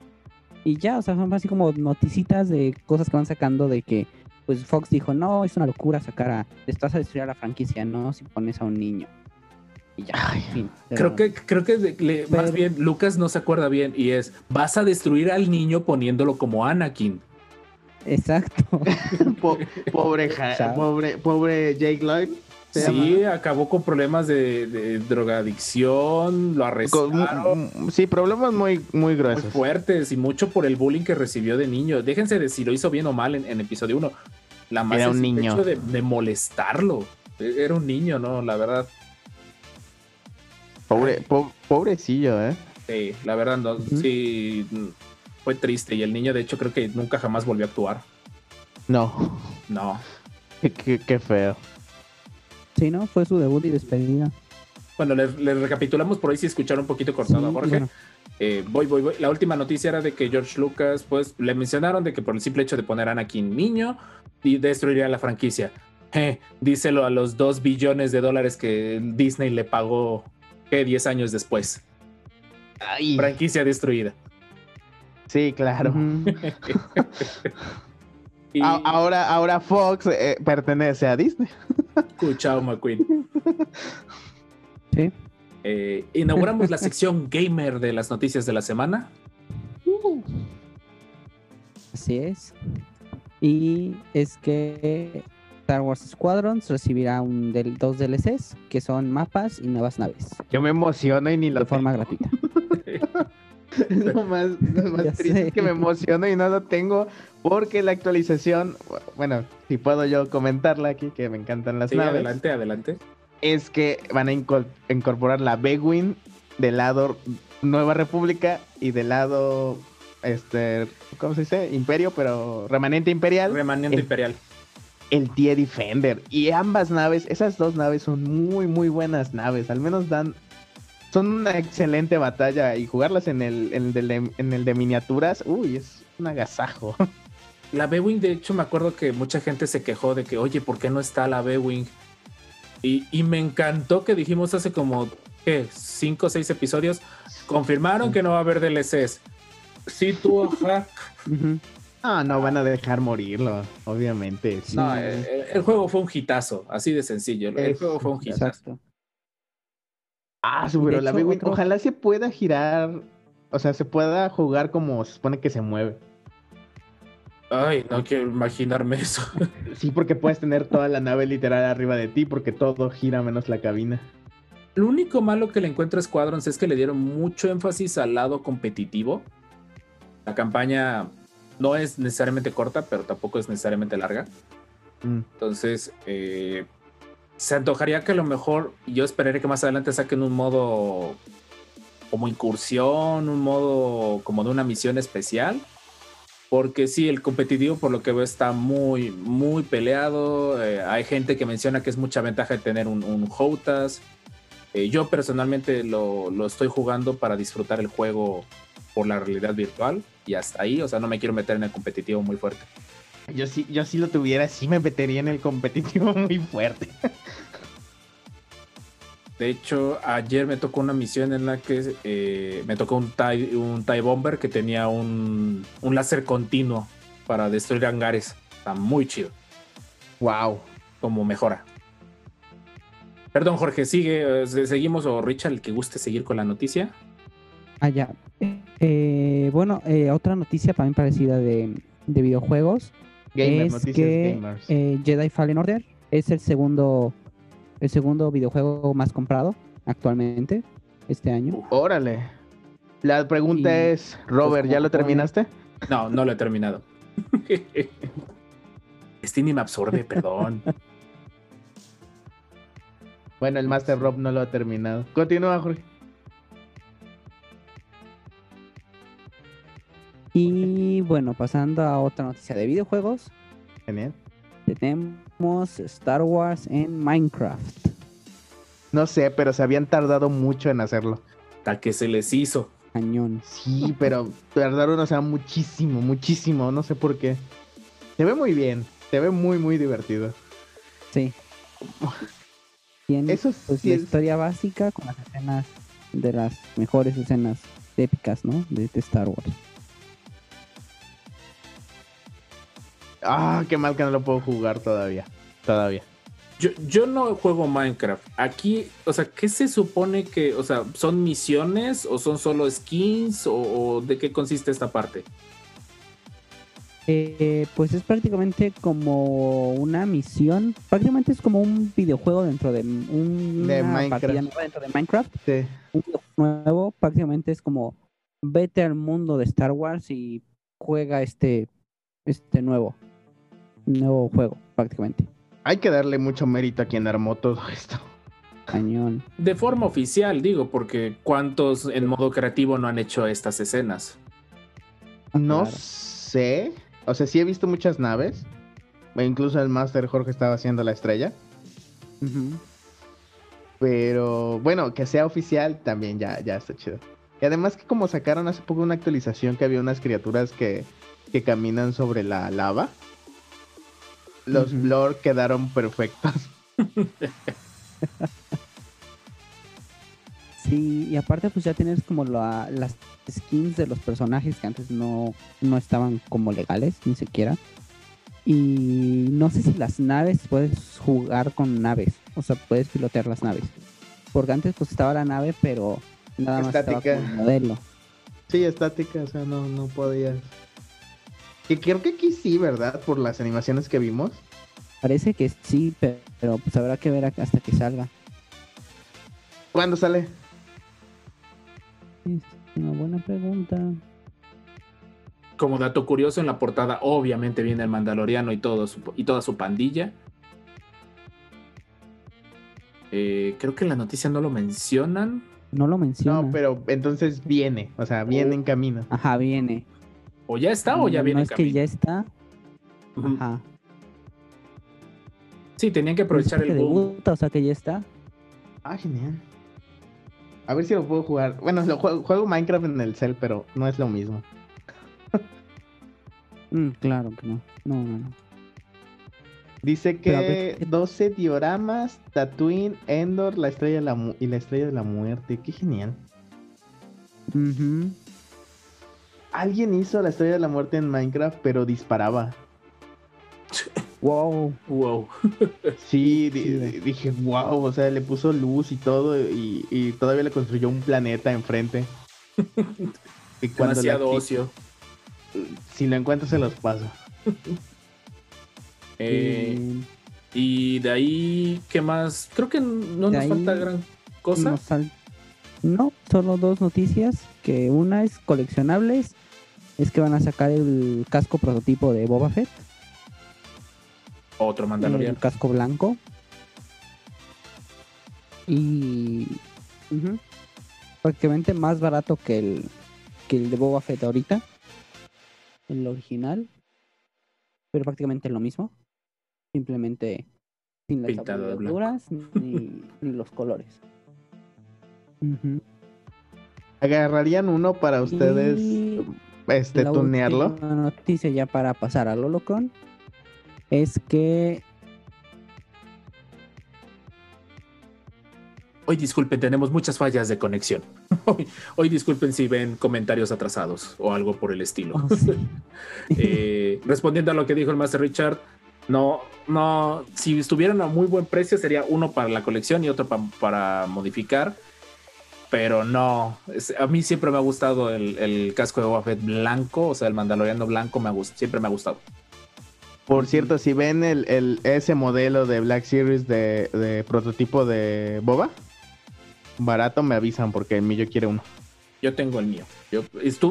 Y ya, o sea, son así como noticitas de cosas que van sacando de que, pues Fox dijo, no, es una locura sacar a, estás a destruir a la franquicia, ¿no? Si pones a un niño. Y ya, en fin. Creo que, creo que de- le- más bien Lucas no se acuerda bien y es, vas a destruir al niño poniéndolo como Anakin. Exacto. *laughs* Po- pobre, pobre, pobre Jake Lloyd. Se Sí, llama, acabó con problemas de, de drogadicción, lo. Con- arrestaron. mm, sí, problemas muy, muy Muy gruesos. fuertes y mucho por el bullying que recibió de niño. Déjense de si lo hizo bien o mal en, en episodio 1. La más Era un niño. de, de molestarlo. E- Era un niño, ¿no? La verdad. Pobre, po- pobrecillo, ¿eh? Sí, la verdad, no, sí. mm, Fue triste. Y el niño, de hecho, creo que nunca jamás volvió a actuar. No, No. *laughs* qué feo. Sí, ¿no? Fue su debut y despedida. Bueno, le, le recapitulamos por ahí si escucharon un poquito cortado a Jorge. bueno. Eh, voy, voy, voy. La última noticia era de que George Lucas, pues, le mencionaron de que por el simple hecho de poner a Anakin niño y destruiría la franquicia. Eh, díselo a los dos billones de dólares que Disney le pagó, ¿qué? 10 años después. Ay, Franquicia destruida. sí, claro. Ujú. *laughs* Y A- ahora, ahora Fox eh, pertenece a Disney. Chao McQueen. *laughs* Sí. Eh, inauguramos la sección gamer de las noticias de la semana. Así es. Y es que Star Wars Squadrons recibirá un del, dos DLCs que son mapas y nuevas naves Yo me emociono y ni lo de forma tengo. *laughs* *laughs* gratuita. lo más, *laughs* lo más triste sé. es que me emociono y no lo tengo porque la actualización, bueno, si puedo yo comentarla aquí, que me encantan las Sí, naves, adelante, adelante. es que van a incorporar la B-Wing del lado Nueva República y del lado, este, ¿cómo se dice? Imperio, pero remanente imperial. Remanente el- Imperial. el TIE Defender. Y ambas naves, esas dos naves son muy, muy buenas naves. Al menos dan. Son una excelente batalla. Y jugarlas en el, en el, de, en el de miniaturas, uy, es un agasajo. *laughs* La B-Wing, de hecho, me acuerdo que mucha gente se quejó de que, oye, ¿por qué no está la B-Wing? Y, y me encantó que dijimos hace como, ¿qué? Cinco o seis episodios. Confirmaron que no va a haber DLCs. Sí, tú, ajá. Ah, no van a dejar morirlo, obviamente. sí. No, el, el juego fue un hitazo, así de sencillo. El juego fue un hitazo. Exacto. Ah, pero la hecho, B-Wing, otro- ojalá se pueda girar. O sea, se pueda jugar como se supone que se mueve. Ay, no quiero imaginarme eso. *laughs* Sí, porque puedes tener toda la nave literal arriba de ti, porque todo gira menos la cabina. Lo único malo que le encuentro a Squadrons es que le dieron mucho énfasis al lado competitivo. La campaña no es necesariamente corta, pero tampoco es necesariamente larga. Mm. Entonces, eh, se antojaría que a lo mejor, yo esperaría que más adelante saquen un modo como incursión, un modo como de una misión especial. Porque sí, el competitivo por lo que veo está muy, muy peleado. Eh, hay gente que menciona que es mucha ventaja de tener un, un. Eh, yo personalmente lo, lo estoy jugando para disfrutar el juego por la realidad virtual y hasta ahí, o sea, no me quiero meter en el competitivo muy fuerte. Yo sí, yo sí lo tuviera, sí me metería en el competitivo *laughs* muy fuerte. De hecho, ayer me tocó una misión en la que eh, me tocó un TIE, un TIE Bomber que tenía un, un láser continuo para destruir hangares. Está muy chido, Wow. como mejora. Perdón, Jorge, sigue, eh, seguimos o Richard, el que guste seguir con la noticia. Ah, ya. Eh, bueno, eh, otra noticia también parecida de, de videojuegos Gamer, es noticias que gamers. eh, Jedi Fallen Order es el segundo el segundo videojuego más comprado actualmente este año. Órale. La pregunta Y, es, Robert, como ¿ya lo terminaste? No, no lo he terminado. *laughs* Steam me absorbe, perdón. Bueno, el Master Rob no lo ha terminado. Continúa, Jorge. Y bueno, pasando a otra noticia de videojuegos, Genial. tenemos Star Wars en Minecraft. No sé, pero se habían tardado mucho en hacerlo. Hasta que se les hizo. Cañón. Sí, pero tardaron, o sea, muchísimo, muchísimo. No sé por qué. Se ve muy bien. Se ve muy, muy divertido. Sí. Tiene Eso pues, sí la es- historia básica con las escenas de las mejores escenas épicas, ¿no? De, de Star Wars. Ah, qué mal que no lo puedo jugar todavía. Todavía. Yo, yo no juego Minecraft. Aquí, o sea, ¿qué se supone que, o sea, son misiones o son solo skins o, o de qué consiste esta parte? Eh, pues es prácticamente como una misión. Prácticamente es como un videojuego dentro de un, De Minecraft. partida nueva dentro de Minecraft. Sí. Un videojuego nuevo. Prácticamente es como vete al mundo de Star Wars y juega este, este nuevo, nuevo juego, prácticamente. Hay que darle mucho mérito a quien armó todo esto. Cañón. De forma oficial, digo, porque ¿cuántos en modo creativo no han hecho estas escenas? No Claro. sé. O sea, sí he visto muchas naves. E incluso el Master Jorge estaba haciendo la estrella. Pero bueno, que sea oficial también ya, ya está chido. Y además que como sacaron hace poco una actualización que había unas criaturas que, que caminan sobre la lava. Los. Blur quedaron perfectos. *laughs* Sí, y aparte pues ya tienes como la- las skins de los personajes que antes no, no estaban como legales, ni siquiera. Y no sé si las naves puedes jugar con naves. O sea, puedes pilotear las naves. Porque antes pues estaba la nave, pero nada más estaba como el modelo. Sí, estática, o sea, no, no podías. Que creo que aquí sí, ¿verdad? Por las animaciones que vimos. Parece que sí, pe- pero pues habrá que ver hasta que salga. ¿Cuándo sale? Es una buena pregunta. Como dato curioso, en la portada obviamente viene el Mandaloriano y, todo su- y toda su pandilla. Eh, creo que en la noticia no lo mencionan. No lo menciona. No, pero entonces viene, o sea, viene en camino. Ajá, viene. ¿O ya está o ya No, viene No en es que ya está. Ajá. Sí, tenían que aprovechar Dice el que boom. debuta, o sea que ya está. Ah, genial. A ver si lo puedo jugar. Bueno, lo juego, juego Minecraft en el cel, pero no es lo mismo. *laughs* Mm, claro que no. No, no, no. Dice que ver, 12 dioramas, Tatooine, Endor, la estrella de la mu- y la estrella de la muerte. Qué genial. Ujú. Alguien hizo la estrella de la muerte en Minecraft, pero disparaba. Wow. Wow. Sí, di- Sí, di- dije, wow, o sea, le puso luz y todo y, y todavía le construyó un planeta enfrente. *laughs* y cuando la Demasiado ocio. Si lo encuentro se los paso. *laughs* Eh, y de ahí, ¿qué más? Creo que no De nos ahí falta gran cosa. nos sal- No, solo dos noticias. Que una es coleccionables. Es que van a sacar el casco prototipo de Boba Fett. Otro El Mandaloriano. casco blanco. Y. Prácticamente más barato que el, que el de Boba Fett ahorita. El original. Pero prácticamente lo mismo. Simplemente sin las ni, ni los colores. *laughs* ¿Agarrarían uno para ustedes Y este la tunearlo? última noticia ya para pasar al Holocron es que Hoy disculpen, tenemos muchas fallas de conexión. *laughs* Hoy, hoy disculpen si ven comentarios atrasados o algo por el estilo. oh, sí. *laughs* Eh, respondiendo a lo que dijo el Master Richard, no, no, si estuvieran a muy buen precio sería uno para la colección y otro pa- para modificar, pero no, es- a mí siempre me ha gustado el, el casco de Boba Fett blanco, o sea, el mandaloriano blanco me ha siempre me ha gustado. Por cierto, si ven el, el- ese modelo de Black Series de, de prototipo de Boba, barato me avisan porque el mío quiere uno. Yo tengo el mío. Yo,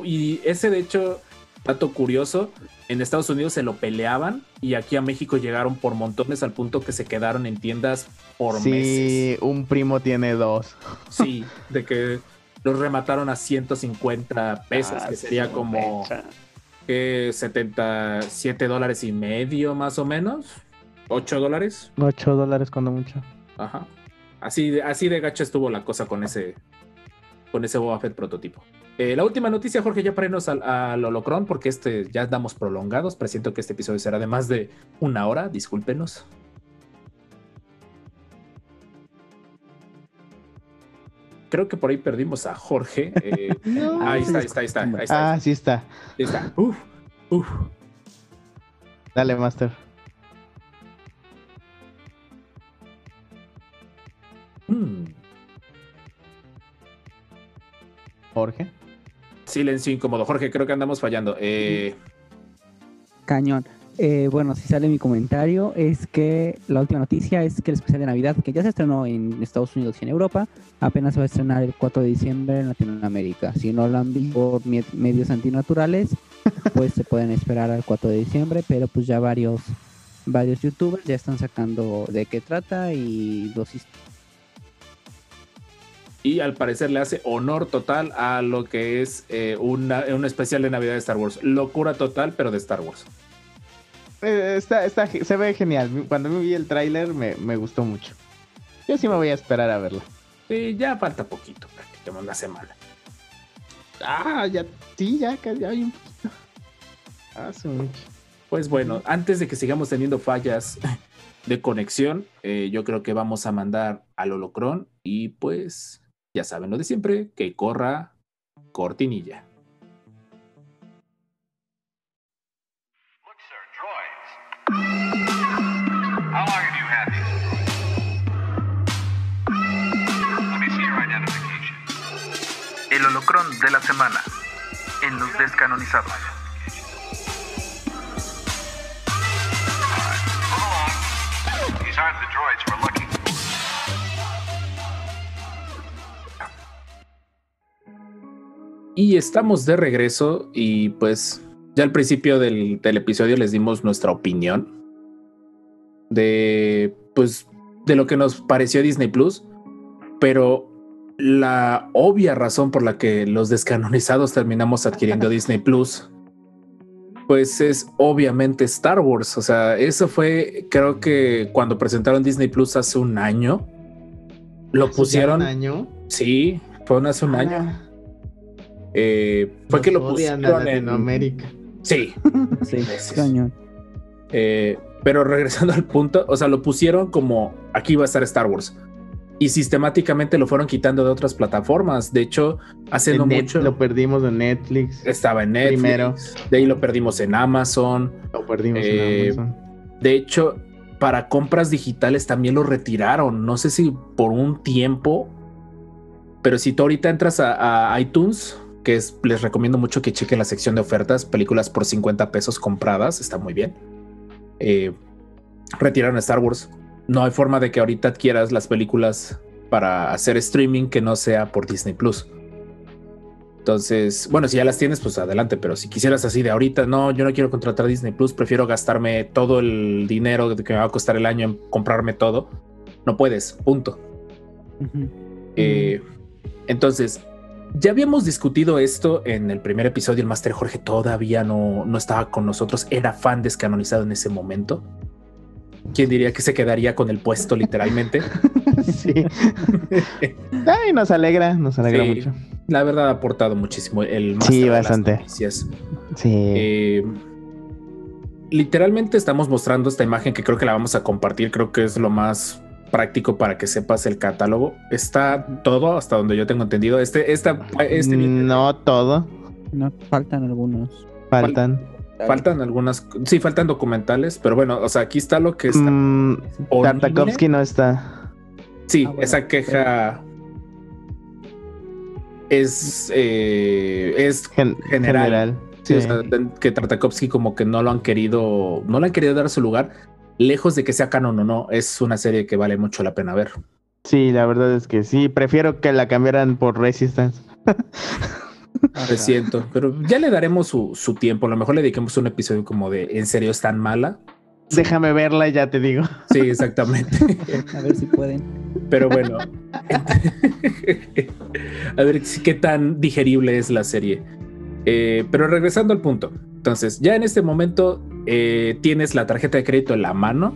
y ese, de hecho, dato curioso, en Estados Unidos se lo peleaban y aquí a México llegaron por montones al punto que se quedaron en tiendas por sí, meses. un primo tiene dos. Sí, de que los remataron a 150 pesos, Ah, que sería como que 77 dólares y medio más o menos. 8 dólares. 8 dólares cuando mucho. Ajá. Así de, así de gacho estuvo la cosa con ese, con ese Boba Fett prototipo. Eh, la última noticia, Jorge, ya para irnos al, al Holocron, porque este ya damos prolongados. Presiento que este episodio será de más de una hora, discúlpenos. Creo que por ahí perdimos a Jorge. eh, *laughs* No. ahí está, ahí está, ahí está, ahí está. Ah, sí está. ahí está. Uf, uf. Dale, Master. Mm. Jorge. Silencio incómodo. Jorge, creo que andamos fallando. Eh, Cañón. Eh, bueno, si sale mi comentario, es que la última noticia es que el especial de Navidad, que ya se estrenó en Estados Unidos y en Europa, apenas se va a estrenar el 4 de diciembre en Latinoamérica. Si no lo han visto por medios antinaturales, *laughs* pues se pueden esperar al 4 de diciembre, pero pues ya varios varios youtubers ya están sacando de qué trata y hist- y al parecer le hace honor total a lo que es eh, una- un especial de Navidad de Star Wars. Locura total, pero de Star Wars. Eh, está, está, se ve genial. Cuando me vi el tráiler me, me gustó mucho. Yo sí me voy a esperar a verlo. Sí, ya falta poquito, prácticamente una semana. Ah, ya, sí, ya, casi hay un poquito. Hace mucho. Pues bueno, antes de que sigamos teniendo fallas de conexión, eh, yo creo que vamos a mandar al holocron y pues ya saben lo de siempre, que corra cortinilla. El holocrón de la semana en los descanonizados. Move along. These aren't the droids we're looking Y estamos de regreso y pues ya al principio del, del episodio les dimos nuestra opinión de pues de lo que nos pareció Disney Plus, pero la obvia razón por la que los descanonizados terminamos adquiriendo *laughs* Disney Plus pues es obviamente Star Wars, o sea, eso fue creo que cuando presentaron Disney Plus hace un año lo pusieron, ¿Un año? sí, fue hace un año. Eh, fue nos que lo pusieron en Latinoamérica. *laughs* Sí, Sí, cañón. eh, pero regresando al punto, o sea, lo pusieron como aquí va a estar Star Wars y sistemáticamente lo fueron quitando de otras plataformas. De hecho, hace no mucho Lo perdimos en Netflix. estaba en Netflix, primero. de ahí lo perdimos en Amazon. Lo perdimos Eh, en Amazon. De hecho, para compras digitales también lo retiraron. No sé si por un tiempo, pero si tú ahorita entras a, a iTunes, que es, les recomiendo mucho que chequen la sección de ofertas, películas por 50 pesos compradas, está muy bien. Eh, retiraron Star Wars. No hay forma de que ahorita adquieras las películas para hacer streaming que no sea por Disney Plus. Entonces, bueno, si ya las tienes, pues adelante, pero si quisieras así de ahorita, no, yo no quiero contratar Disney Plus, prefiero gastarme todo el dinero que me va a costar el año en comprarme todo. No puedes, punto. Eh, entonces, ya habíamos discutido esto en el primer episodio. El Master Jorge todavía no, no estaba con nosotros, era fan descanonizado en ese momento. ¿Quién diría que se quedaría con el puesto literalmente? *laughs* sí. Ay, nos alegra, nos alegra Sí, mucho. La verdad ha aportado muchísimo el Master Sí, las bastante. Sí. Eh, literalmente estamos mostrando esta imagen que creo que la vamos a compartir. Creo que es lo más práctico para que sepas el catálogo. Está todo hasta donde yo tengo entendido. Este, esta, este no todo. No, faltan algunos. Faltan. faltan algunas, sí, faltan documentales, pero bueno, o sea, aquí está lo que está. Mm. Tartakovsky no está. Sí, Ah, bueno, esa queja es, eh, es Gen- General. general. Sí, o Sí. sea, de- que Tartakovsky como que no lo han querido, no le han querido dar su lugar, lejos de que sea canon o no, es una serie que vale mucho la pena ver. Sí, la verdad es que sí. Prefiero que la cambiaran por Resistance. *laughs* Lo siento, pero ya le daremos su, su tiempo, a lo mejor le dediquemos un episodio como de ¿en serio es tan mala? Déjame verla y ya te digo. Sí, exactamente. A ver si pueden. Pero bueno, *laughs* a ver qué tan digerible es la serie. Eh, pero regresando al punto, entonces ya en este momento eh, tienes la tarjeta de crédito en la mano,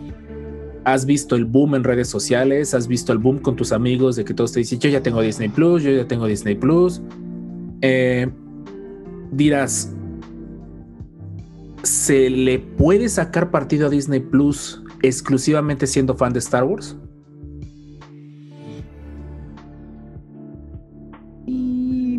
has visto el boom en redes sociales, has visto el boom con tus amigos de que todos te dicen yo ya tengo Disney Plus, yo ya tengo Disney Plus. Eh, dirás, ¿se le puede sacar partido a Disney Plus exclusivamente siendo fan de Star Wars?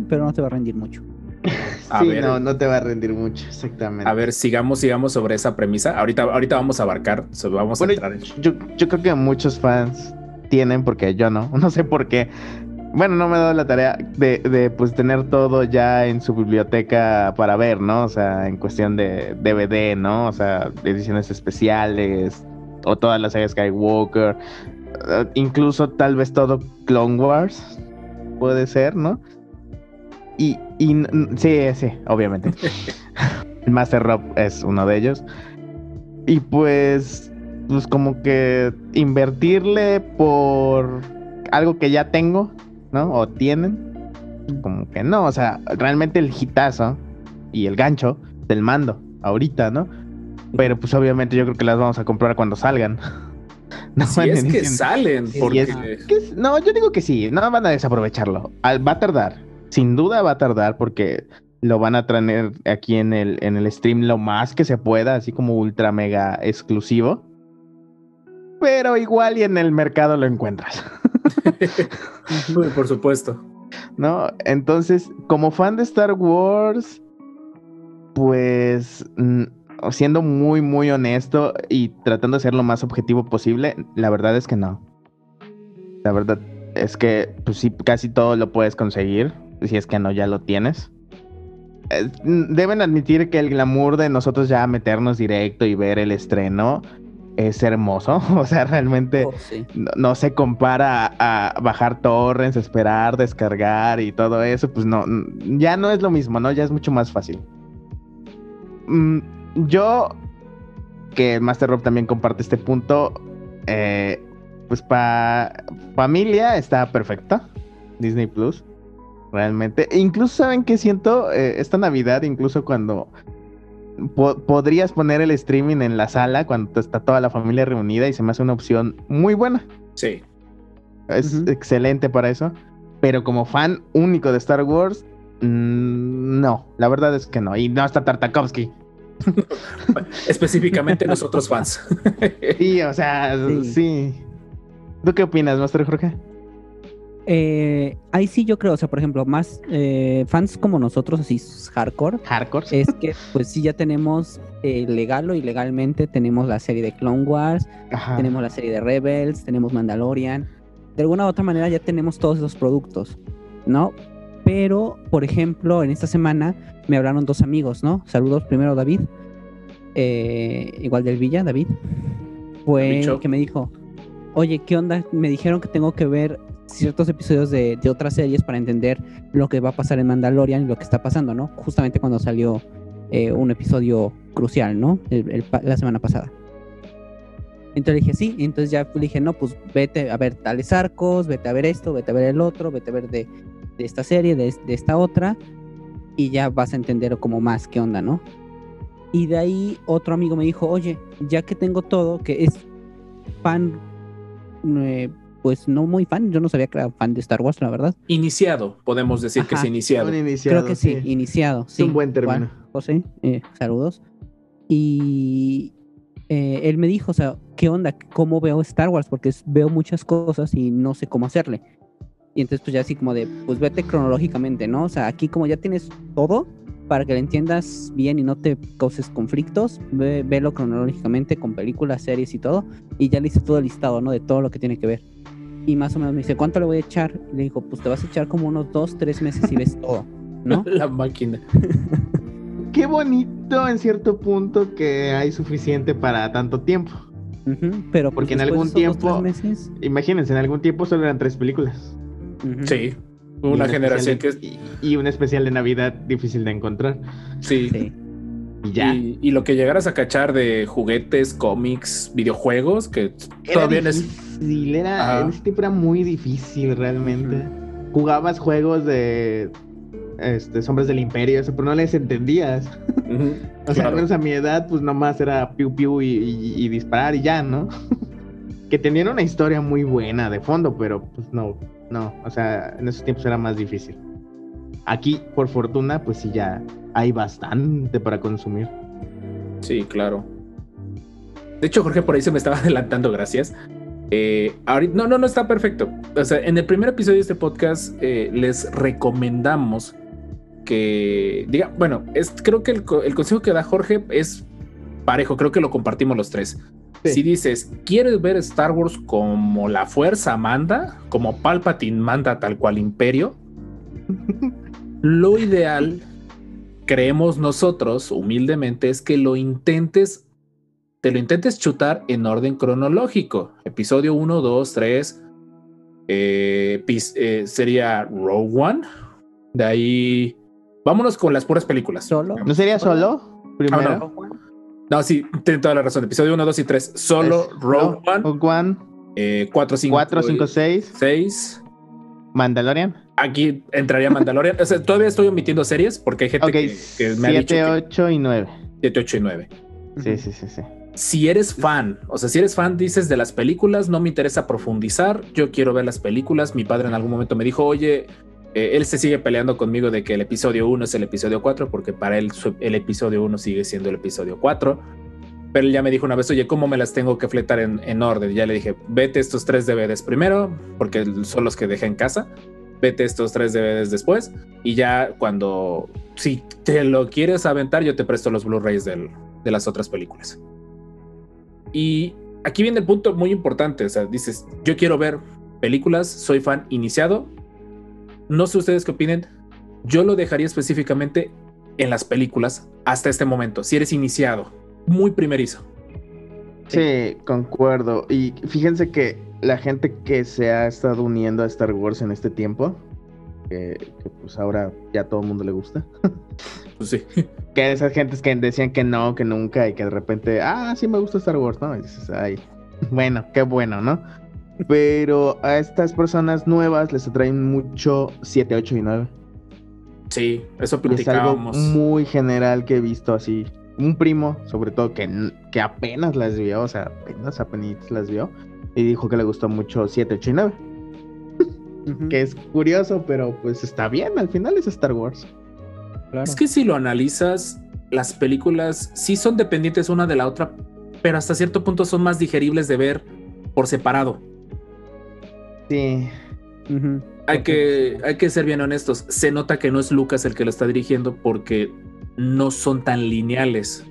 Pero no te va a rendir mucho. *laughs* A sí, ver. no, no te va a rendir mucho, exactamente. A ver, sigamos, sigamos sobre esa premisa. Ahorita, ahorita vamos a abarcar, vamos Bueno, a entrar en... yo, yo creo que muchos fans tienen, porque yo no, *laughs* no sé por qué. Bueno, no me he dado la tarea de, de, pues tener todo ya en su biblioteca para ver, ¿no? O sea, en cuestión de DVD, ¿no? O sea, ediciones especiales o todas las sagas Skywalker, eh, incluso tal vez todo Clone Wars, puede ser, ¿no? Y, sí, sí, obviamente. *laughs* El Master Rob es uno de ellos. Y pues, pues como que invertirle por algo que ya tengo, ¿no? O tienen. Como que no, o sea, realmente el hitazo y el gancho del mando, ahorita, ¿no? Pero pues obviamente yo creo que las vamos a comprar cuando salgan. *laughs* No Si es que salen, es- que no, yo digo que sí, no van a desaprovecharlo. Va a tardar, sin duda va a tardar porque lo van a traer aquí en el, en el stream lo más que se pueda, así como ultra mega exclusivo. Pero igual y en el mercado lo encuentras, *laughs* por supuesto. ¿no? Entonces, como fan de Star Wars, pues, mm, siendo muy, muy honesto y tratando de ser lo más objetivo posible, la verdad es que no. La verdad es que, pues sí, casi todo lo puedes conseguir, si es que no, ya lo tienes. Eh, Deben admitir que el glamour de nosotros ya meternos directo y ver el estreno es hermoso. *laughs* O sea, realmente Oh, sí. no, no se compara a, a bajar torrents, esperar, descargar y todo eso, pues no, ya no es lo mismo, ¿no? Ya es mucho más fácil. Mm, yo, que Master Rob también comparte este punto, eh, pues para familia está perfecto, Disney Plus, realmente. E incluso saben que siento Eh, esta Navidad, incluso cuando po- podrías poner el streaming en la sala cuando está toda la familia reunida y se me hace una opción muy buena. Sí. Es excelente para eso. Pero como fan único de Star Wars, mm, no, la verdad es que no. Y no está Tartakovsky. *laughs* Específicamente nosotros fans. *laughs* Sí, o sea, Sí. sí. ¿Tú qué opinas, Master Jorge? Eh, ahí sí yo creo, o sea, por ejemplo, más eh, fans como nosotros, así hardcore, Hardcore. es que pues sí ya tenemos eh, legal o ilegalmente, tenemos la serie de Clone Wars, Ajá. tenemos la serie de Rebels, tenemos Mandalorian. De alguna u otra manera ya tenemos todos esos productos, ¿no? Pero, por ejemplo, en esta semana me hablaron dos amigos, ¿no? Saludos primero David, eh, igual del Villa, David. Fue el que me dijo, oye, ¿qué onda? Me dijeron que tengo que ver ciertos episodios de, de otras series para entender lo que va a pasar en Mandalorian y lo que está pasando, ¿no? Justamente cuando salió eh, un episodio crucial, ¿no? El- el la semana pasada. Entonces dije, sí, entonces ya dije, no, pues vete a ver tales arcos, vete a ver esto, vete a ver el otro, vete a ver de, de esta serie, de, de esta otra, y ya vas a entender como más qué onda, ¿no? Y de ahí otro amigo me dijo, oye, ya que tengo todo, que es fan, eh, pues no muy fan, yo no sabía que era fan de Star Wars, la verdad. Iniciado, podemos decir que es Ajá. iniciado. Un iniciado, Creo que sí, iniciado. Es sí, un buen término. igual, José, eh, saludos. Y eh, él me dijo, o sea, ¿qué onda? ¿Cómo veo Star Wars? Porque es- veo muchas cosas y no sé cómo hacerle. Y entonces pues ya así como de, pues vete cronológicamente, ¿no? O sea, aquí como ya tienes todo para que lo entiendas bien y no te causes conflictos, ve, velo cronológicamente con películas, series y todo. Y ya le hice todo el listado, ¿no? De todo lo que tiene que ver. Y más o menos me dice, ¿cuánto le voy a echar? Y le dijo, pues te vas a echar como unos dos, tres meses y ves *laughs* todo, ¿no? *laughs* La máquina. *laughs* Qué bonito en cierto punto que hay suficiente para tanto tiempo. Pero pues, Porque en algún tiempo- meses, Imagínense, en algún tiempo solo eran tres películas. Sí. Una un generación que es. y, y un especial de Navidad difícil de encontrar. Sí. sí. Y ya. Y, y lo que llegaras a cachar de juguetes, cómics, videojuegos, que Era todavía es. difícil, era, Ajá. en ese tiempo era muy difícil realmente. Jugabas juegos de este, Sombras del Imperio, eso, pero no les entendías. *laughs* O sea, claro. al menos a mi edad, pues nomás era piu piu y, y- y disparar y ya, ¿no? *laughs* que tenían una historia muy buena de fondo, pero pues no, no, o sea, en esos tiempos era más difícil. Aquí, por fortuna, pues sí ya hay bastante para consumir. Sí, claro. De hecho, Jorge, por ahí se me estaba *laughs* adelantando, gracias. Eh, ahorita- no, no, no está perfecto. O sea, en el primer episodio de este podcast eh, les recomendamos que diga, bueno, es, creo que el, el consejo que da Jorge es parejo, creo que lo compartimos los tres. Sí. Si dices, ¿quieres ver Star Wars como la fuerza manda, como Palpatine manda tal cual imperio? *laughs* lo ideal, creemos nosotros, humildemente, es que lo intentes, te lo intentes chutar en orden cronológico. Episodio 1, 2, 3, eh, pis- eh, sería Rogue One. De ahí, vámonos con las puras películas. Solo. ¿No sería solo? Primero. Ah, No, sí, tiene toda la razón. Episodio 1, 2 y 3. Solo Es- Rogue no, One. Rogue One, eh, 4, 5, 4, 5, 6, 6. Mandalorian. Aquí entraría Mandalorian. O sea, todavía estoy omitiendo series porque hay gente que, que me ha dicho 7, que 8 y 9. 7, 8 y 9. Sí, sí, sí, sí. Si eres fan, o sea, si eres fan, dices de las películas, no me interesa profundizar, yo quiero ver las películas. Mi padre en algún momento me dijo, oye, eh, él se sigue peleando conmigo de que el episodio 1 es el episodio 4, porque para él el episodio 1 sigue siendo el episodio 4. Pero él ya me dijo una vez, oye, ¿cómo me las tengo que fletar en, en orden? Y ya le dije, vete estos tres DVDs primero, porque son los que dejé en casa. Vete estos tres DVDs después. Y ya cuando, si te lo quieres aventar, yo te presto los Blu-rays de las otras películas. Y aquí viene el punto muy importante, o sea, dices, yo quiero ver películas, soy fan iniciado. No sé ustedes qué opinen. Yo lo dejaría específicamente en las películas hasta este momento, si eres iniciado, muy primerizo. Sí, concuerdo. Y fíjense que la gente que se ha estado uniendo a Star Wars en este tiempo, que, que pues ahora ya todo el mundo le gusta, *laughs* Pues sí. *laughs* que esas gentes que decían que no, que nunca, y que de repente, ah, sí me gusta Star Wars, ¿no? Y dices, ay, *laughs* bueno, qué bueno, ¿no? Pero a estas personas nuevas les atraen mucho 7, 8 y 9. Sí, eso Es algo platicábamos. muy general que he visto así. Un primo, sobre todo, que, que apenas las vio, o sea, apenas, apenas las vio, y dijo que le gustó mucho 7, 8 y 9. Ujú, Que es curioso, pero pues está bien, al final es Star Wars. claro. Es que si lo analizas, las películas sí son dependientes una de la otra, pero hasta cierto punto son más digeribles de ver por separado. Sí, Hay que, hay que ser bien honestos. Se nota que no es Lucas el que lo está dirigiendo porque no son tan lineales.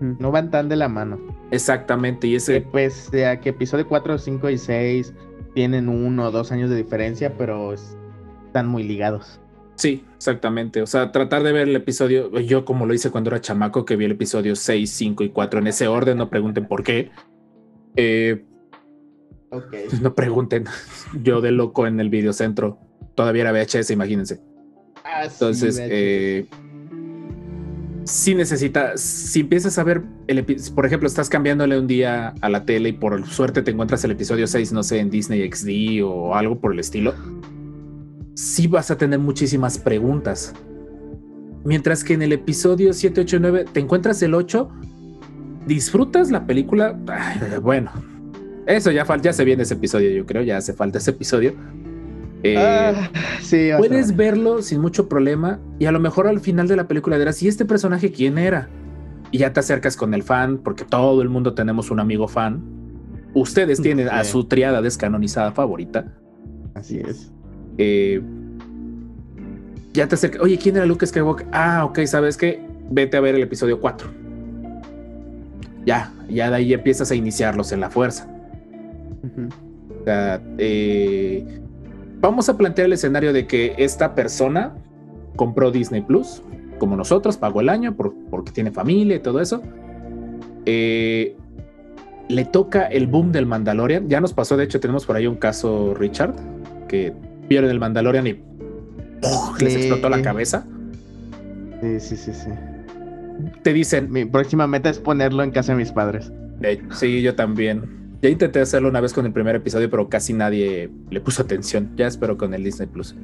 No van tan de la mano. Exactamente. Y Que ese, pese a que episodio 4, 5 y 6 tienen uno o dos años de diferencia, pero es- están muy ligados. sí, exactamente. O sea, tratar de ver el episodio. Yo, como lo hice cuando era chamaco, que vi el episodio 6, 5 y 4 en ese orden, no pregunten por qué. Eh, Ok. *laughs* no pregunten. Yo de loco en el videocentro. Todavía era VHS, imagínense. Entonces, eh, si necesitas, si empiezas a ver, el por ejemplo, estás cambiándole un día a la tele y por suerte te encuentras el episodio 6, no sé, en Disney XD o algo por el estilo, sí vas a tener muchísimas preguntas. Mientras que en el episodio 7, 8 y 9 te encuentras el 8, disfrutas la película, bueno, eso ya ya se viene ese episodio, yo creo, ya hace falta ese episodio. Eh, Ah, sí, Puedes ver. verlo sin mucho problema y a lo mejor al final de la película dirás, ¿y este personaje quién era? Y ya te acercas con el fan, porque todo el mundo tenemos un amigo fan. Ustedes tienen a su triada descanonizada favorita. Así es. Eh, ya te acercas, oye, ¿quién era Luke Skywalker? Ah, ok, ¿sabes qué? Vete a ver el episodio 4. Ya, ya de ahí empiezas a iniciarlos en la fuerza. O sea, eh, vamos a plantear el escenario de que esta persona compró Disney Plus, como nosotros, pagó el año por- porque tiene familia y todo eso. Eh, le toca el boom del Mandalorian. Ya nos pasó, de hecho, tenemos por ahí un caso, Richard, que vieron el Mandalorian y ¡puf! les explotó la cabeza. Sí, sí, sí, sí. Te dicen, Mi próxima meta es ponerlo en casa de mis padres. Eh, sí, yo también. Ya intenté hacerlo una vez con el primer episodio, pero casi nadie le puso atención. Ya espero con el Disney Plus.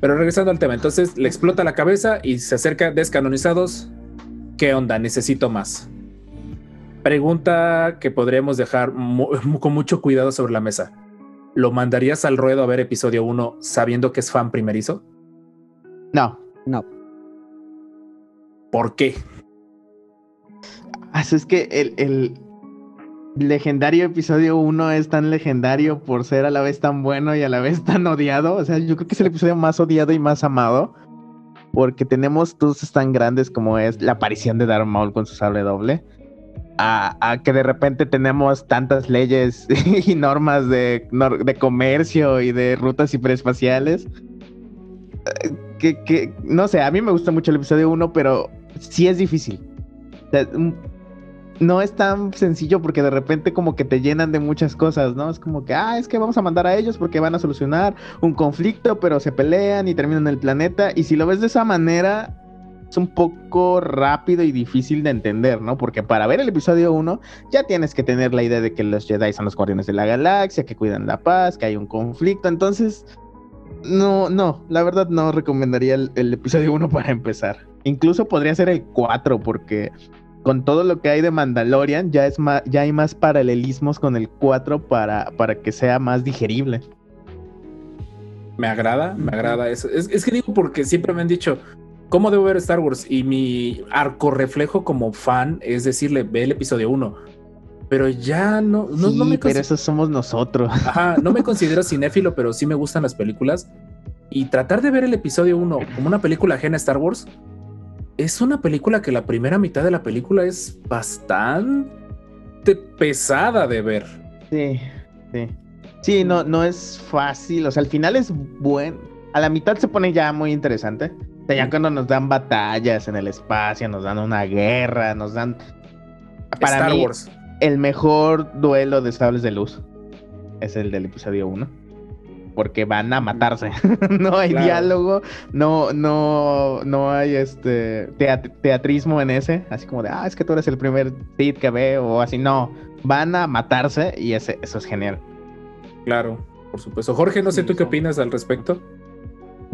Pero regresando al tema, entonces le explota la cabeza y se acerca descanonizados. ¿Qué onda? Necesito más. Pregunta que podríamos dejar con mucho cuidado sobre la mesa. ¿Lo mandarías al ruedo a ver episodio 1 sabiendo que es fan primerizo? No. No, ¿Por qué? Así es que el, el legendario episodio 1 es tan legendario por ser a la vez tan bueno y a la vez *laughs* tan odiado. O sea, yo creo que es el episodio más odiado y más amado. Porque tenemos cosas tan grandes como es la aparición de Darth Maul con su sable doble. A, a que de repente tenemos tantas leyes *laughs* y normas de, de comercio y de rutas hiperespaciales. Eh, Que, que, no sé, a mí me gusta mucho el episodio 1, pero sí es difícil. No es tan sencillo porque de repente como que te llenan de muchas cosas, ¿no? Es como que, ah, es que vamos a mandar a ellos porque van a solucionar un conflicto, pero se pelean y terminan el planeta. Y si lo ves de esa manera, es un poco rápido y difícil de entender, ¿no? Porque para ver el episodio 1 ya tienes que tener la idea de que los Jedi son los guardianes de la galaxia, que cuidan la paz, que hay un conflicto. Entonces, no, no, la verdad no recomendaría el, el episodio 1 para empezar. Incluso podría ser el 4 porque con todo lo que hay de Mandalorian ya es más, ya hay más paralelismos con el 4 para, para que sea más digerible. Me agrada, me agrada eso. Es, es que digo porque siempre me han dicho, ¿cómo debo ver Star Wars? Y mi arco reflejo como fan es decirle, ve el episodio 1. Pero ya no, no, sí, no me pero eso somos nosotros. Ajá, no me considero cinéfilo, pero sí me gustan las películas. Y tratar de ver el episodio 1 como una película ajena a Star Wars es una película que la primera mitad de la película es bastante pesada de ver. Sí, sí. Sí, no, no es fácil. O sea, al final es buen. A la mitad se pone ya muy interesante. O sea, ya cuando nos dan batallas en el espacio, nos dan una guerra, nos dan. Para Star mí, Wars. el mejor duelo de sables de luz es el del episodio 1. Porque van a matarse. *laughs* no hay Claro. diálogo, no, no, no hay este teat- teatrismo en ese. Así como de, ah, es que tú eres el primer Sith que veo, o así. No, van a matarse y ese, eso es genial. Claro, por supuesto. Jorge, no sé Sí, tú qué opinas al respecto.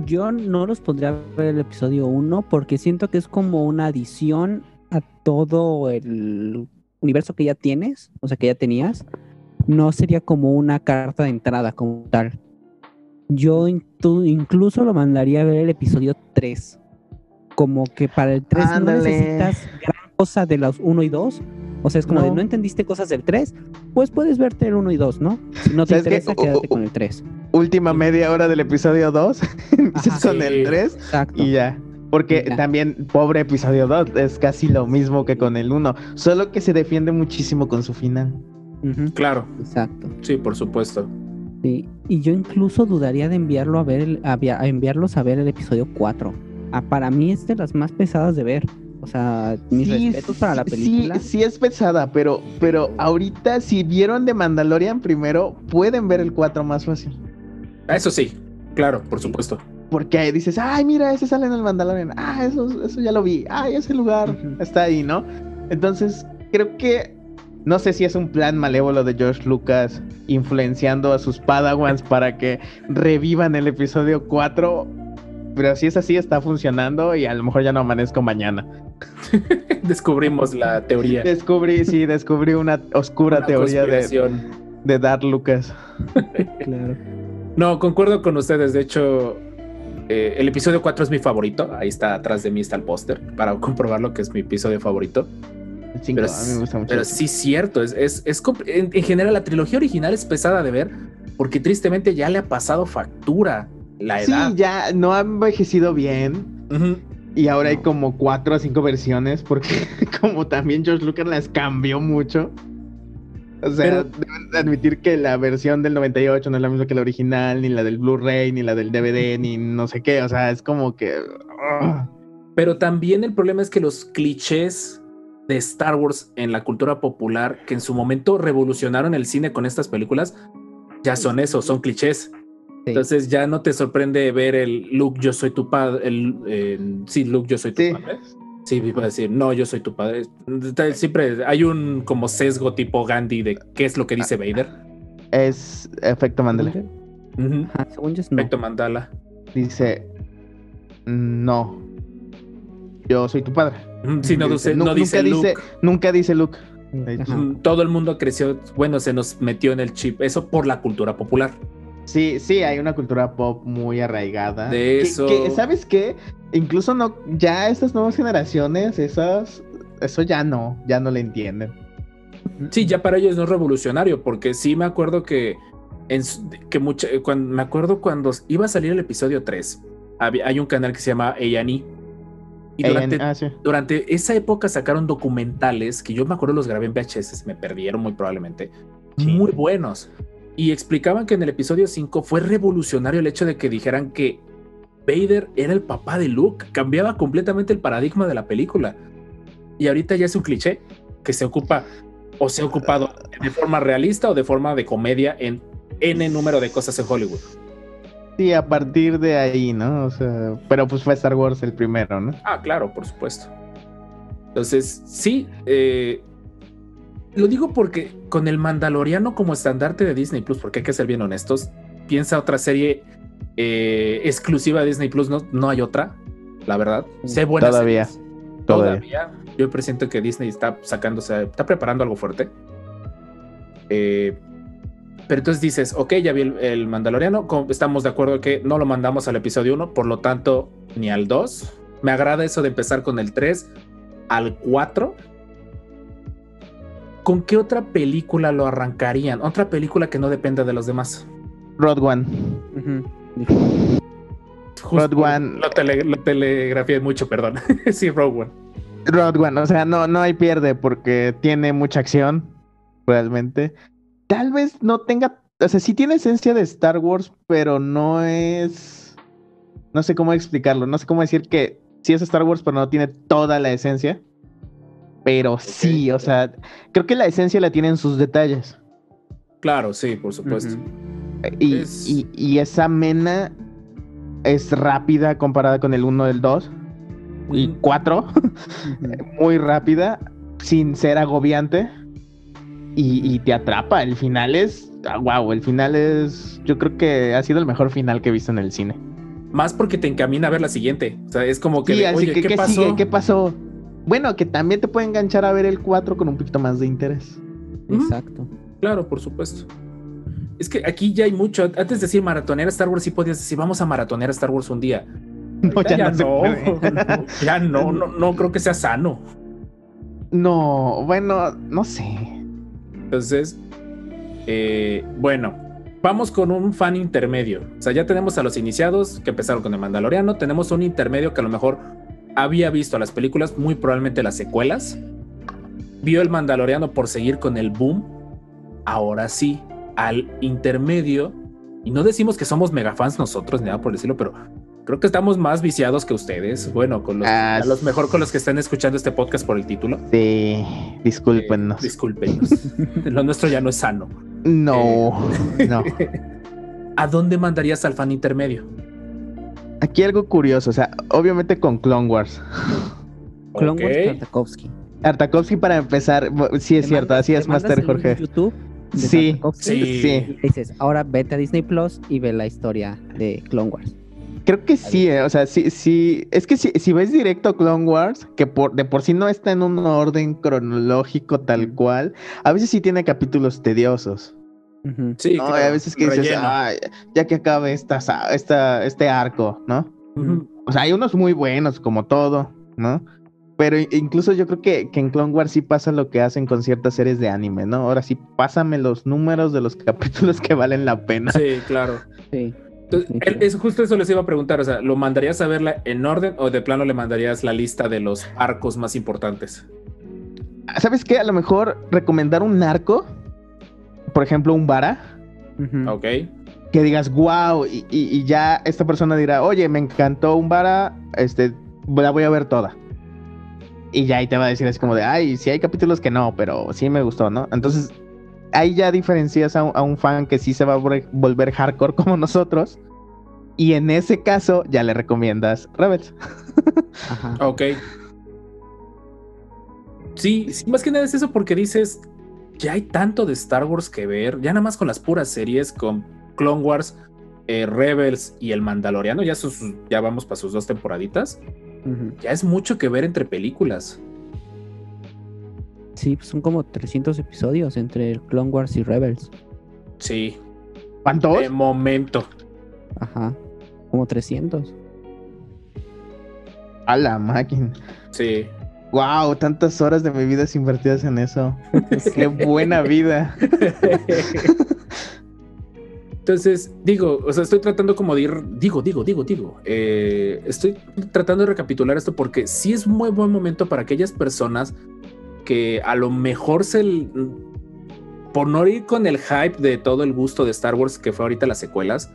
Yo no los pondría a ver el episodio 1 porque siento que es como una adición a todo el universo que ya tienes, o sea, que ya tenías. No sería como una carta de entrada como tal. Yo incluso lo mandaría a ver el episodio 3. Como que para el 3 no Ándale. necesitas gran cosa de los 1 y 2. O sea, es como de No. no entendiste cosas del 3, pues puedes verte el 1 y 2, ¿no? Si no te interesa, U- quédate con el 3. Última media hora del episodio 2, *laughs* inicias Ajá. con Sí. el 3 Exacto. y ya. Porque Ya. también, pobre episodio 2, es casi lo mismo que con el 1, solo que se defiende muchísimo con su final. Ujú, Claro, Exacto. sí, por supuesto. Sí, y yo incluso dudaría de enviarlo a ver el- a, via- a enviarlos a ver el episodio 4. Ah, para mí es de las más pesadas de ver. O sea, mis Sí, respetos para la sí, película. Sí, es pesada, pero, pero ahorita si vieron de Mandalorian primero, pueden ver el 4 más fácil. Eso sí, claro, por supuesto. Porque ahí dices, ay, mira, ese sale en el Mandalorian. Ah, eso, eso ya lo vi. Ay, ese lugar está ahí, ¿no? Entonces, creo que. No sé si es un plan malévolo de George Lucas influenciando a sus Padawans *laughs* para que revivan el episodio 4. Pero si es así, está funcionando y a lo mejor ya no amanezco mañana. *laughs* Descubrimos la teoría. Descubrí, sí, descubrí una oscura Una teoría de, Dark Lucas. *laughs* Claro. No, concuerdo con ustedes. De hecho, eh, el episodio 4 es mi favorito. Ahí está atrás de mí está el póster para comprobarlo que es mi episodio favorito. Cinco, Pero, a mí me gusta mucho. pero sí, cierto. Es, es, es en, en general, la trilogía original es pesada de ver porque tristemente ya le ha pasado factura la Sí, edad. ya no ha envejecido bien. Y ahora hay como cuatro o cinco versiones porque *laughs* como también George Lucas las cambió mucho. O sea, Pero- deben de admitir que la versión del 98 no es la misma que la original, ni la del Blu-ray, ni la del DVD, ni no sé qué. O sea, es como que... ah. Pero también el problema es que los clichés de Star Wars en la cultura popular, que en su momento revolucionaron el cine con estas películas, ya son eso, son clichés. Sí. Entonces ya no te sorprende ver el Luke, yo soy tu padre, el eh, sí, Luke, yo soy tu Sí. padre. Sí, iba a decir, no, yo soy tu padre. Siempre hay un como sesgo tipo Gandhi de qué es lo que dice Vader. Es efecto Mandela. Ajá, según yo es no. Efecto Mandala. Dice... No. Yo soy tu padre. Ujú, Sí, no, dice, no dice nunca Luke. dice, nunca dice Luke. Ajá. Mm, Todo el mundo creció, bueno, se nos metió en el chip, eso por la cultura popular. Sí, sí, hay una cultura pop muy arraigada. De Que- eso- que, ¿Sabes qué? Incluso no, ya estas nuevas generaciones, esas, eso ya no, ya no le entienden. Sí, ya para ellos no es revolucionario, porque sí me acuerdo que, en, que mucha, cuando, me acuerdo cuando iba a salir el episodio 3, había, hay un canal que se llama A&E. Y durante, ah, sí. durante esa época sacaron documentales que yo me acuerdo los grabé en VHS, me perdieron muy probablemente, Sí. muy buenos. Y explicaban que en el episodio 5 fue revolucionario el hecho de que dijeran que Vader era el papá de Luke, cambiaba completamente el paradigma de la película. Y ahorita ya es un cliché que se ocupa o se ha ocupado de forma realista o de forma de comedia en N número de cosas en Hollywood. Sí, a partir de ahí, ¿no? O sea, pero pues fue Star Wars el primero, ¿no? Ah, claro, por supuesto. Entonces, sí, eh, lo digo porque con el Mandaloriano como estandarte de Disney Plus, porque hay que ser bien honestos, piensa otra serie eh, exclusiva de Disney Plus, no, no hay otra, la verdad. Sé buenas Todavía. series. Todavía. Todavía. Yo presiento que Disney está sacándose, está preparando algo fuerte. Eh, pero entonces dices, ok, ya vi el, el Mandaloriano, estamos de acuerdo que no lo mandamos al episodio 1, por lo tanto, ni al 2. Me agrada eso de empezar con el 3 al 4. ¿Con qué otra película lo arrancarían? Otra película que no dependa de los demás. Road One. Rogue One. Lo, tele, lo telegrafié mucho, perdón. *laughs* sí, Rogue One. Road One, o sea, no, no hay pierde porque tiene mucha acción, realmente. Tal vez no tenga, o sea, sí tiene esencia de Star Wars, pero no es, no sé cómo explicarlo, no sé cómo decir que sí es Star Wars, pero no tiene toda la esencia. Pero sí, o sea, creo que la esencia la tiene en sus detalles. Claro, sí, por supuesto. Y, Es- y, y esa mena es rápida comparada con el 1 del 2 y Ujú. 4. Ujú. *laughs* muy rápida, sin ser agobiante. Y, y te atrapa. El final es. wow, el final es. Yo creo que ha sido el mejor final que he visto en el cine. Más porque te encamina a ver la siguiente. O sea, es como que, Sí, de, así oye, que, ¿qué, ¿qué pasó? sigue? ¿Qué pasó? Bueno, que también te puede enganchar a ver el 4 con un poquito más de interés. Exacto. Claro, por supuesto. Es que aquí ya hay mucho. Antes de decir maratonear Star Wars, sí podías decir, vamos a maratonear Star Wars un día. *laughs* No, Ahorita ya no no, *laughs* ya no, no, no creo que sea sano. No, bueno, no sé. Entonces, eh, bueno, vamos con un fan intermedio. O sea, ya tenemos a los iniciados que empezaron con el Mandaloriano. Tenemos un intermedio que a lo mejor había visto las películas, muy probablemente las secuelas. Vio el Mandaloriano por seguir con el boom. Ahora sí, al intermedio. Y no decimos que somos megafans nosotros, ni nada por decirlo, pero creo que estamos más viciados que ustedes. Bueno, con los, Ah, a los mejor con los que están escuchando este podcast por el título. Sí, discúlpenos. Eh, discúlpenos. *laughs* Lo nuestro ya no es sano. no, no. *laughs* ¿A dónde mandarías al fan intermedio? Aquí algo curioso, o sea, obviamente con Clone Wars. Clone Wars Ok. Tartakovsky. Artakovsky para empezar, sí es cierto, mandas- así es, Master Jorge. YouTube Sí, Tartakovsky Sí. Sí. y dices, ahora vete a Disney Plus y ve la historia de Clone Wars. Creo que sí, eh, o sea, sí, sí. Es que si, si ves directo a Clone Wars, que por, de por sí no está en un orden cronológico tal cual, a veces sí tiene capítulos tediosos. Sí, ¿no? claro, a veces que dices, relleno. "Ay, ya que acabe esta, sa- esta, este arco, ¿no? O sea, hay unos muy buenos, como todo, ¿no? Pero incluso yo creo que, que en Clone Wars sí pasa lo que hacen con ciertas series de anime, ¿no? Ahora sí, pásame los números de los *laughs* capítulos que valen la pena. Sí, claro. Sí. Entonces, él- eso, justo eso les iba a preguntar. O sea, ¿lo mandarías a verla en orden o de plano le mandarías la lista de los arcos más importantes? ¿Sabes qué? A lo mejor recomendar un arco, por ejemplo, un vara, Ujú. Ok. que digas, wow, y, y- y ya esta persona dirá, oye, me encantó un vara, este, la voy a ver toda. Y ya ahí te va a decir así como de, ay, sí hay capítulos que no, pero sí me gustó, ¿no? Entonces, ahí ya diferencias a un, a un fan que sí se va a volver- hardcore como nosotros. Y en ese caso, ya le recomiendas Rebels. *laughs* Ajá. Ok. Sí, sí, más que nada es eso porque dices, ya hay tanto de Star Wars que ver, ya nada más con las puras series, con Clone Wars, eh, Rebels y el Mandaloriano, ya, sus, ya vamos para sus dos temporaditas, ya es mucho que ver entre películas. Sí, pues son como 300 episodios entre Clone Wars y Rebels. Sí, ¿Cuántos? de momento. Ajá. Como 300. A la máquina. Sí. Wow, tantas horas de mi vida invertidas en eso. *laughs* Qué buena vida. *laughs* Entonces, digo, o sea, estoy tratando como de ir, digo, digo, digo, digo, eh, estoy tratando de recapitular esto porque sí es muy buen momento para aquellas personas que a lo mejor se, por no ir con el hype de todo el gusto de Star Wars que fue ahorita las secuelas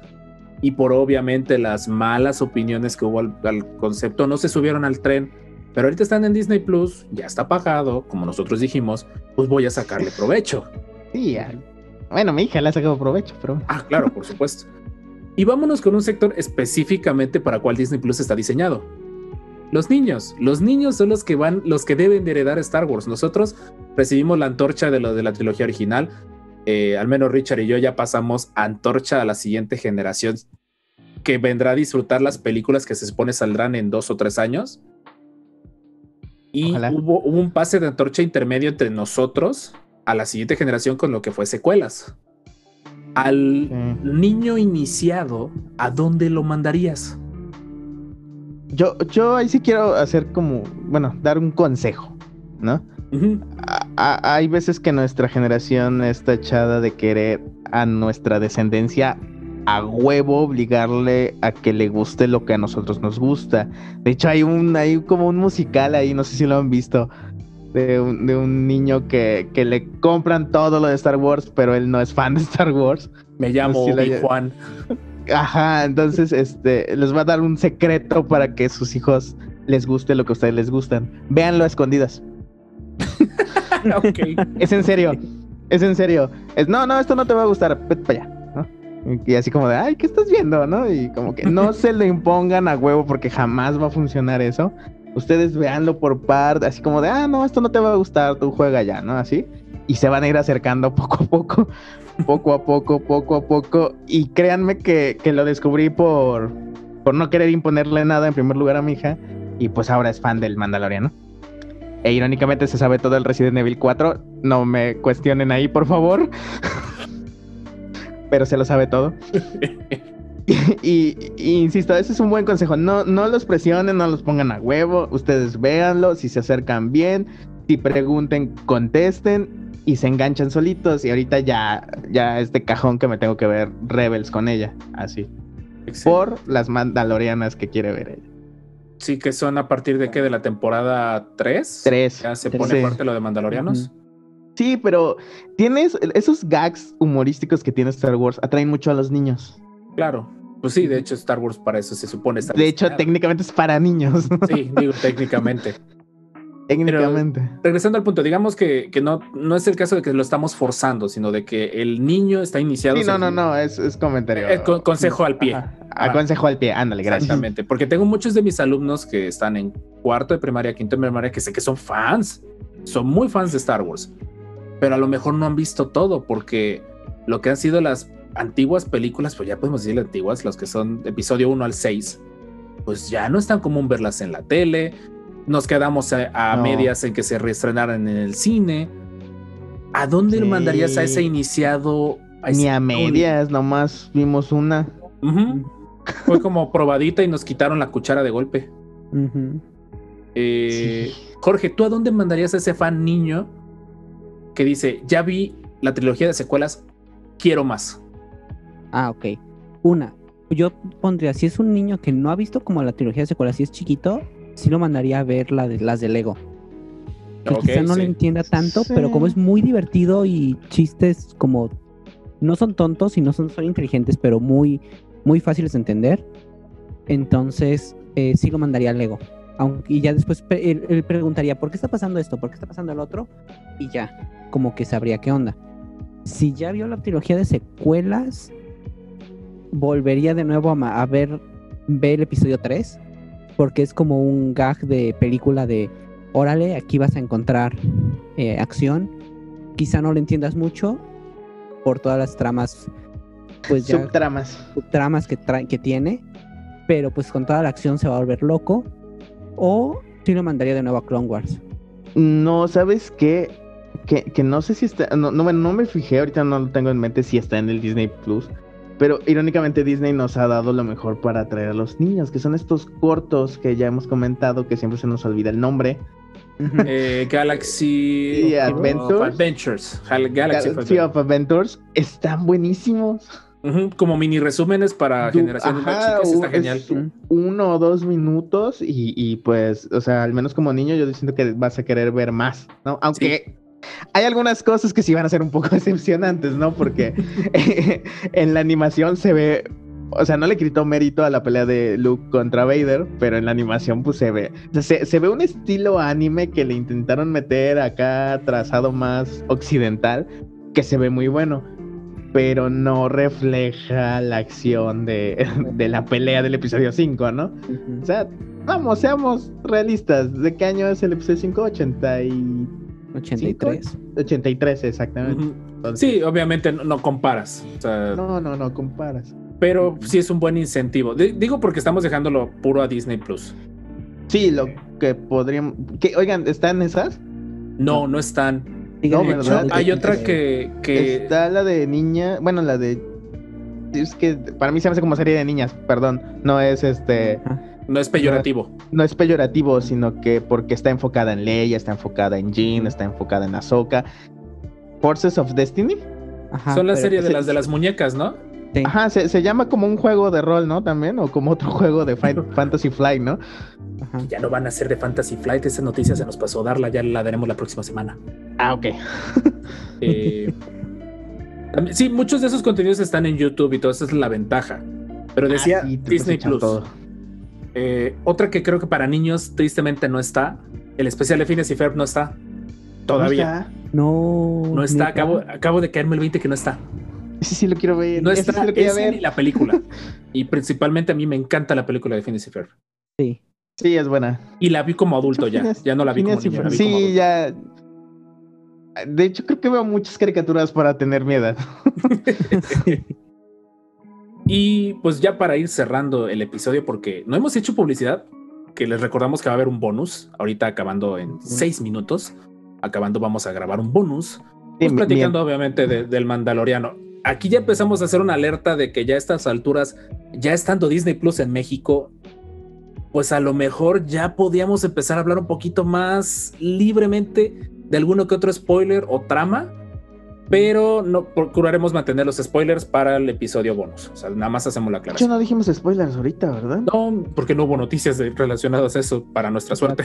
y por obviamente las malas opiniones que hubo al, al concepto, no se subieron al tren, pero ahorita están en Disney Plus, ya está pagado, como nosotros dijimos, pues voy a sacarle provecho. *laughs* Sí, ya. Bueno, mi hija le ha sacado provecho, pero. Ah, claro, por supuesto. Y vámonos con un sector específicamente para cual Disney Plus está diseñado. Los niños. Los niños son los que van, los que deben de heredar Star Wars. Nosotros recibimos la antorcha de lo de la trilogía original. Eh, al menos Richard y yo ya pasamos antorcha a la siguiente generación que vendrá a disfrutar las películas que se supone saldrán en dos o tres años. Y hubo, hubo un pase de antorcha intermedio entre nosotros a la siguiente generación con lo que fue secuelas. Al Sí. niño iniciado, ¿a dónde lo mandarías? Yo, yo ahí sí quiero hacer como, bueno, dar un consejo, ¿no? Ujú, A- a- hay veces que nuestra generación está echada de querer a nuestra descendencia a huevo obligarle a que le guste lo que a nosotros nos gusta. De hecho, hay un, hay como un musical ahí, no sé si lo han visto, de un, de un niño que, que le compran todo lo de Star Wars, pero él no es fan de Star Wars. Me llamo la- Obi-Juan. *laughs* Ajá, entonces este les va a dar un secreto para que sus hijos les guste lo que a ustedes les gustan. Véanlo a escondidas. *laughs* ok. Es en serio. Es en serio. Es, no, no, esto no te va a gustar. Vete para allá. ¿no? Y así como de, ay, ¿qué estás viendo? ¿No? Y como que no se lo impongan a huevo porque jamás va a funcionar eso. Ustedes véanlo por parte, así como de, ah, no, esto no te va a gustar, tú juega ya, ¿no? Así. Y se van a ir acercando poco a poco, poco a poco, poco a poco. Y créanme que, que lo descubrí por, por no querer imponerle nada en primer lugar a mi hija. Y pues ahora es fan del Mandaloriano. E irónicamente se sabe todo el Resident Evil 4. No me cuestionen ahí, por favor. *laughs* Pero se lo sabe todo. *laughs* y, y insisto, ese es un buen consejo. No, no los presionen, no los pongan a huevo. Ustedes véanlo, si se acercan bien, si pregunten, contesten y se enganchan solitos. Y ahorita ya, ya es de cajón que me tengo que ver Rebels con ella. Así. Excelente. Por las mandalorianas que quiere ver ella. Sí, que son a partir de qué? De la temporada 3. Tres. Ya se Tres. pone Sí. fuerte lo de Mandalorianos. Sí, pero tienes esos gags humorísticos que tiene Star Wars atraen mucho a los niños. Claro. Pues sí, de hecho, Star Wars para eso se supone estar De hecho, técnicamente es para niños. Sí, digo, técnicamente. *laughs* técnicamente. Regresando al punto, digamos que, que no, no es el caso de que lo estamos forzando, sino de que el niño está iniciado. Sí, no, no, no, es, es comentario. Eh, con- consejo al pie. Ajá. A consejo al pie, ándale, gracias. Exactamente, porque tengo muchos de mis alumnos que están en cuarto de primaria, quinto de primaria, que sé que son fans, son muy fans de Star Wars, pero a lo mejor no han visto todo, porque lo que han sido las antiguas películas, pues ya podemos decir antiguas, los que son episodio 1 al 6, pues ya no es tan común verlas en la tele, nos quedamos a, a No. medias en que se reestrenaran en el cine. ¿A dónde Sí. mandarías a ese iniciado? Ni ese- a medias, nomás vimos una. Fue como probadita y nos quitaron la cuchara de golpe. Eh, Sí. Jorge, ¿tú a dónde mandarías a ese fan niño que dice, ya vi la trilogía de secuelas, quiero más? Ah, ok. Una, yo pondría, si es un niño que no ha visto como la trilogía de secuelas, si es chiquito, sí lo mandaría a ver la de, las de Lego. Que Ok, quizá no sí. le entienda tanto, Sí. pero como es muy divertido y chistes como no son tontos y no son, son inteligentes, pero muy, muy fáciles de entender. Entonces, eh, sí lo mandaría a Lego. Aunque, y ya después él, él preguntaría, ¿por qué está pasando esto? ¿Por qué está pasando el otro? Y ya, como que sabría qué onda. Si ya vio la trilogía de secuelas, volvería de nuevo a ver, ver el episodio 3, porque es como un gag de película de, órale, aquí vas a encontrar eh, acción. Quizá no lo entiendas mucho por todas las tramas, pues ya Subtramas. tramas que, tiene, pero pues con toda la acción se va a volver loco. O sí lo mandaría de nuevo a Clone Wars. No, ¿sabes qué? Que, que no sé si está. No, no, no me fijé, ahorita no lo tengo en mente si está en el Disney Plus. Pero irónicamente Disney nos ha dado lo mejor para atraer a los niños, que son estos cortos que ya hemos comentado, que siempre se nos olvida el nombre. Eh, Galaxy Y of Adventures. Adventures. Gal- Galaxy of Galaxy Adventures. of Adventures están buenísimos. Como mini resúmenes para Du- generaciones más chicas, está es genial. Uno o dos minutos y, y, pues, o sea, al menos como niño yo siento que vas a querer ver más, ¿no? Aunque hay algunas cosas que sí van a ser un poco *laughs* decepcionantes, ¿no? Porque *laughs* en la animación se ve o sea, no le quitó mérito a la pelea de Luke contra Vader, pero en la animación pues se ve, se, ve un estilo anime que le intentaron meter acá trazado más occidental, que se ve muy bueno, pero no refleja la acción de, *laughs* la pelea del episodio 5, ¿no? O sea, vamos, seamos realistas, ¿de qué año es el episodio 5? 83. 83. ¿Cinco? 83, exactamente. Sí, obviamente no, comparas. No, no, no comparas. Pero sí es un buen incentivo. Digo porque estamos dejándolo puro a Disney Plus. Sí, lo que podríamos. ¿Qué, oigan, ¿están esas? No, no están. No, hay otra que, que, Está la de niña. Bueno, la de. Es que para mí se me hace como serie de niñas, perdón. No es este no es peyorativo. no es peyorativo, sino que porque está enfocada en Leia, está enfocada en Jean, está enfocada en Ahsoka. Forces of Destiny. Ajá, Son la pero- serie de ese- las de las muñecas, ¿no? Sí. Ajá, se, se llama como un juego de rol, ¿no? También, o como otro juego de *laughs* Fantasy Flight, ¿no? Ajá. Ya no van a ser de Fantasy Flight, esa noticia se nos pasó a darla, ya la daremos la próxima semana. Ah, ok. *laughs* Eh, también- sí, muchos de esos contenidos están en YouTube y todo esa es la ventaja. Pero decía Ah, sí, Disney Plus. todo. Eh, otra que creo que para niños tristemente no está. El especial de Phineas y Ferb no está. Todavía. No. No está. neta. Acabo, acabo de caerme el 20 que no está. Sí, sí, lo quiero ver. No está sí lo ese ver. ni la película. y principalmente a mí me encanta la película de Phineas y Ferb. Sí. Sí, es buena. Y la vi como adulto ya. Phineas- Ya no la vi como Phineas niño, la vi como Sí, ya. De hecho, creo que veo muchas caricaturas para tener mi edad. *laughs* *laughs* Y pues ya para ir cerrando el episodio, porque no hemos hecho publicidad, que les recordamos que va a haber un bonus, ahorita acabando en seis minutos, acabando vamos a grabar un bonus, pues platicando obviamente de- del Mandaloriano. Aquí ya empezamos a hacer una alerta de que ya a estas alturas, ya estando Disney Plus en México, pues a lo mejor ya podíamos empezar a hablar un poquito más libremente de alguno que otro spoiler o trama, pero no procuraremos mantener los spoilers para el episodio bonus. O sea, nada más hacemos la aclaración. no dijimos spoilers ahorita, ¿verdad? No, porque no hubo noticias de- relacionadas a eso para nuestra suerte.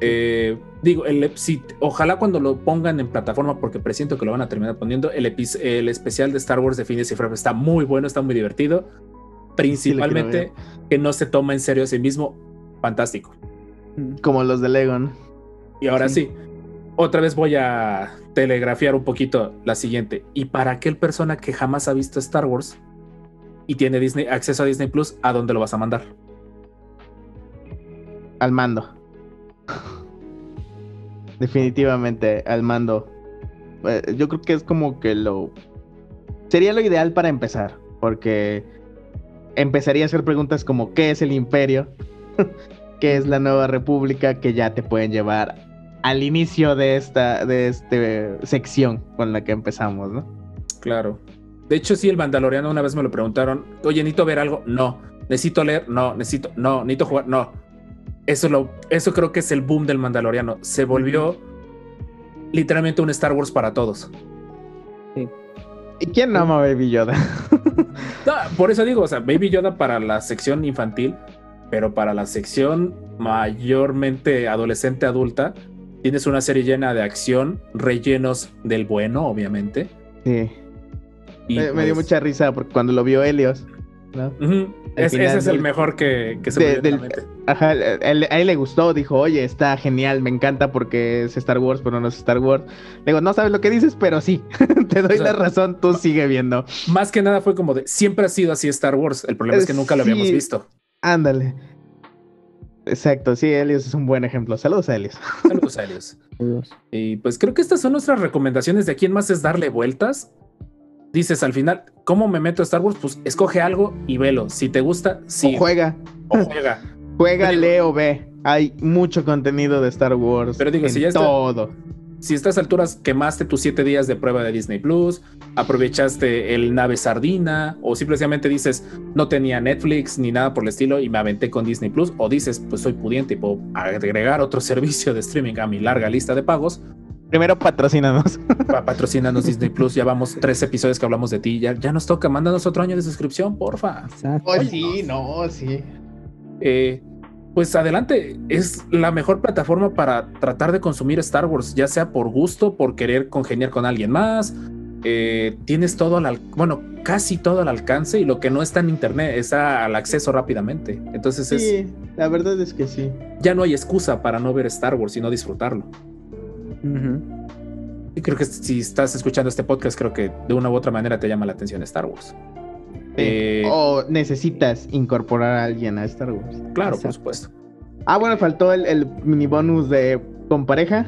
Eh, digo, el, si- ojalá cuando lo pongan en plataforma, porque presiento que lo van a terminar poniendo, el, el especial de Star Wars de Phineas y está muy bueno, está muy divertido. Principalmente que no se toma en serio a sí mismo. Fantástico. Como los de Lego, ¿no? Y ahora Sí. sí. Otra vez voy a telegrafiar un poquito la siguiente. Y para aquel persona que jamás ha visto Star Wars y tiene Disney, acceso a Disney Plus, ¿a dónde lo vas a mandar? Al mando. Definitivamente, al mando. Eh, Yo creo que es como que lo... Sería lo ideal para empezar, porque empezaría a hacer preguntas como ¿qué es el imperio? *laughs* ¿Qué es la nueva república? Que ya te pueden llevar al inicio de esta de este sección con la que empezamos, ¿no? Claro. De hecho, sí, el Mandaloriano una vez me lo preguntaron. Oye, necesito ver algo. No. Necesito leer. No. Necesito. No. Necesito jugar. No. Eso, lo, eso creo que es el boom del Mandaloriano. Se volvió literalmente un Star Wars para todos. ¿Y quién no ama a Baby Yoda? *laughs* No, por eso digo, o sea, Baby Yoda para la sección infantil, pero para la sección mayormente adolescente adulta, tienes una serie llena de acción, rellenos del bueno, obviamente. Sí. Y me, me dio pues, mucha risa porque cuando lo vio Helios, ¿no? ujú, al es- final ese es el mejor que, que se de- del-. Ajá, él- a él le gustó, dijo, oye, está genial, me encanta porque es Star Wars, pero no es Star Wars. Le digo, no sabes lo que dices, pero sí, *laughs* te doy O sea, la razón, tú sigue viendo. Más que nada fue como de, siempre ha sido así Star Wars, el problema es que nunca lo habíamos visto. Ándale. Exacto, sí, Helios es un buen ejemplo. Saludos a Helios. *laughs* Saludos a. Saludos. Y pues creo que estas son nuestras recomendaciones de a quién más es darle vueltas. Dices al final, ¿cómo me meto a Star Wars? Pues escoge algo y velo. Si te gusta, sí. O juega, o juega. *laughs* juega, lee o ve. Hay mucho contenido de Star Wars. Pero digo, en si ya está- todo. Si a estas alturas quemaste tus siete días de prueba de Disney Plus, aprovechaste el nave sardina, o simplemente dices, no tenía Netflix ni nada por el estilo y me aventé con Disney Plus, o dices, pues soy pudiente y puedo agregar otro *laughs* servicio de streaming a mi larga lista de pagos, Primero patrocínanos. *laughs* pa patrocínanos Disney Plus, ya vamos tres episodios que hablamos de ti, ya, ya nos toca, mándanos otro año de suscripción, porfa. Exacto. Oh, sí, no, sí. Eh, pues adelante, es la mejor plataforma para tratar de consumir Star Wars, ya sea por gusto, por querer congeniar con alguien más. eh, tienes todo al, al- bueno, casi todo al alcance y lo que no está en internet está al acceso rápidamente. Entonces es, Sí, la verdad es que sí. ya no hay excusa para no ver Star Wars y no disfrutarlo. Y creo que si estás escuchando este podcast, creo que de una u otra manera te llama la atención Star Wars. Eh, O necesitas incorporar a alguien a Star Wars. claro, por supuesto. Ah, bueno, faltó el, el mini bonus de con pareja.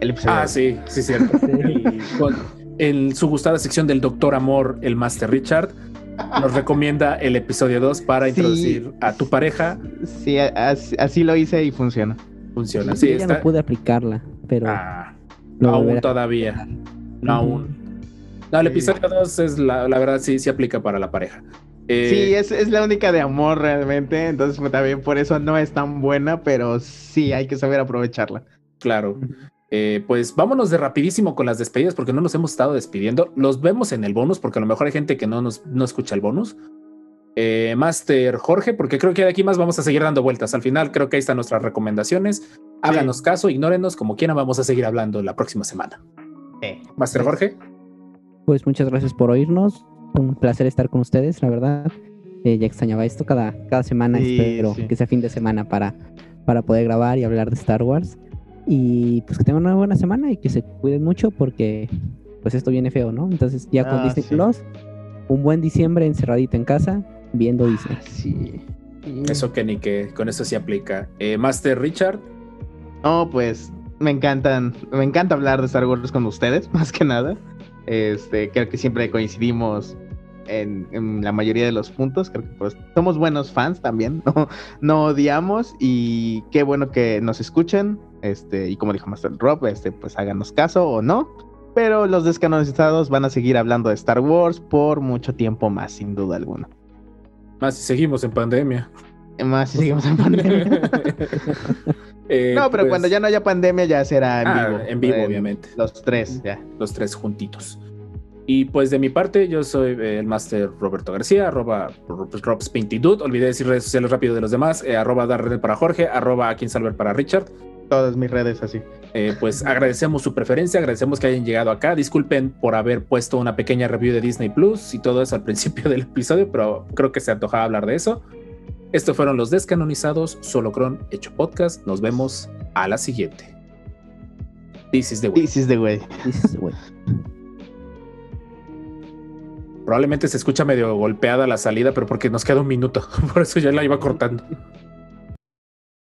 El episodio. Ah, sí, sí, cierto. *laughs* El- con- en su gustada sección del Doctor Amor, el Master Richard nos recomienda el episodio 2 para Sí. introducir a tu pareja. Sí, así, así lo hice y funciona. Funciona. Yo Sí, ya está. no pude aplicarla, pero Ah, aún todavía. No, aún. No, el Sí. episodio 2 es la, la verdad, sí, sí aplica para la pareja. Eh, Sí, es, es la única de amor realmente. Entonces, pues, también por eso no es tan buena, pero sí hay que saber aprovecharla. Claro. Eh, pues vámonos de rapidísimo con las despedidas porque no nos hemos estado despidiendo. Los vemos en el bonus porque a lo mejor hay gente que no nos no escucha el bonus. Eh, Master Jorge, porque creo que de aquí más vamos a seguir dando vueltas. Al final creo que ahí están nuestras recomendaciones. Háganos caso, ignórenos, como quieran, vamos a seguir hablando la próxima semana. Sí. Master Jorge, Pues muchas gracias por oírnos. Un placer estar con ustedes, la verdad. Eh, ya extrañaba esto cada, cada semana. Sí, espero sí. que sea fin de semana para, para poder grabar y hablar de Star Wars. Y pues que tengan una buena semana y que se cuiden mucho porque pues esto viene feo, ¿no? Entonces ya con Ah, Disney sí. Plus, un buen diciembre encerradito en casa viendo Disney. Sí. eso que ni que con eso sí aplica. Eh, Master Richard, No, pues me encantan, me encanta hablar de Star Wars con ustedes, *laughs* más que nada. Este, creo que siempre coincidimos en, en la mayoría de los puntos. Creo que pues somos buenos fans también, *laughs* no, no odiamos y qué bueno que nos escuchen. Este, y como dijo Master Rob, este, pues háganos caso o no. Pero los descanonizados van a seguir hablando de Star Wars por mucho tiempo más, sin duda alguna. más si seguimos en pandemia. Más si seguimos en pandemia. *laughs* Eh, no, pero pues, cuando ya no haya pandemia ya será en ah, vivo. en vivo, Eh, obviamente. Los tres, ya. los tres juntitos. Y pues de mi parte, yo soy el máster Roberto García, arroba RobsPaintyDude. Olvidé decir redes sociales rápido de los demás, eh, arroba Darrell para Jorge, arroba Akin Salver para Richard. Todas mis redes así. Eh, pues agradecemos su preferencia, agradecemos que hayan llegado acá. Disculpen por haber puesto una pequeña review de Disney Plus y todo eso al principio del episodio, pero creo que se antojaba hablar de eso. Estos fueron los descanonizados, Solocron hecho podcast. Nos vemos a la siguiente. This is the way. This is the way. Güey. Probablemente se escucha medio golpeada la salida, pero porque nos queda un minuto. *laughs* Por eso ya la iba cortando.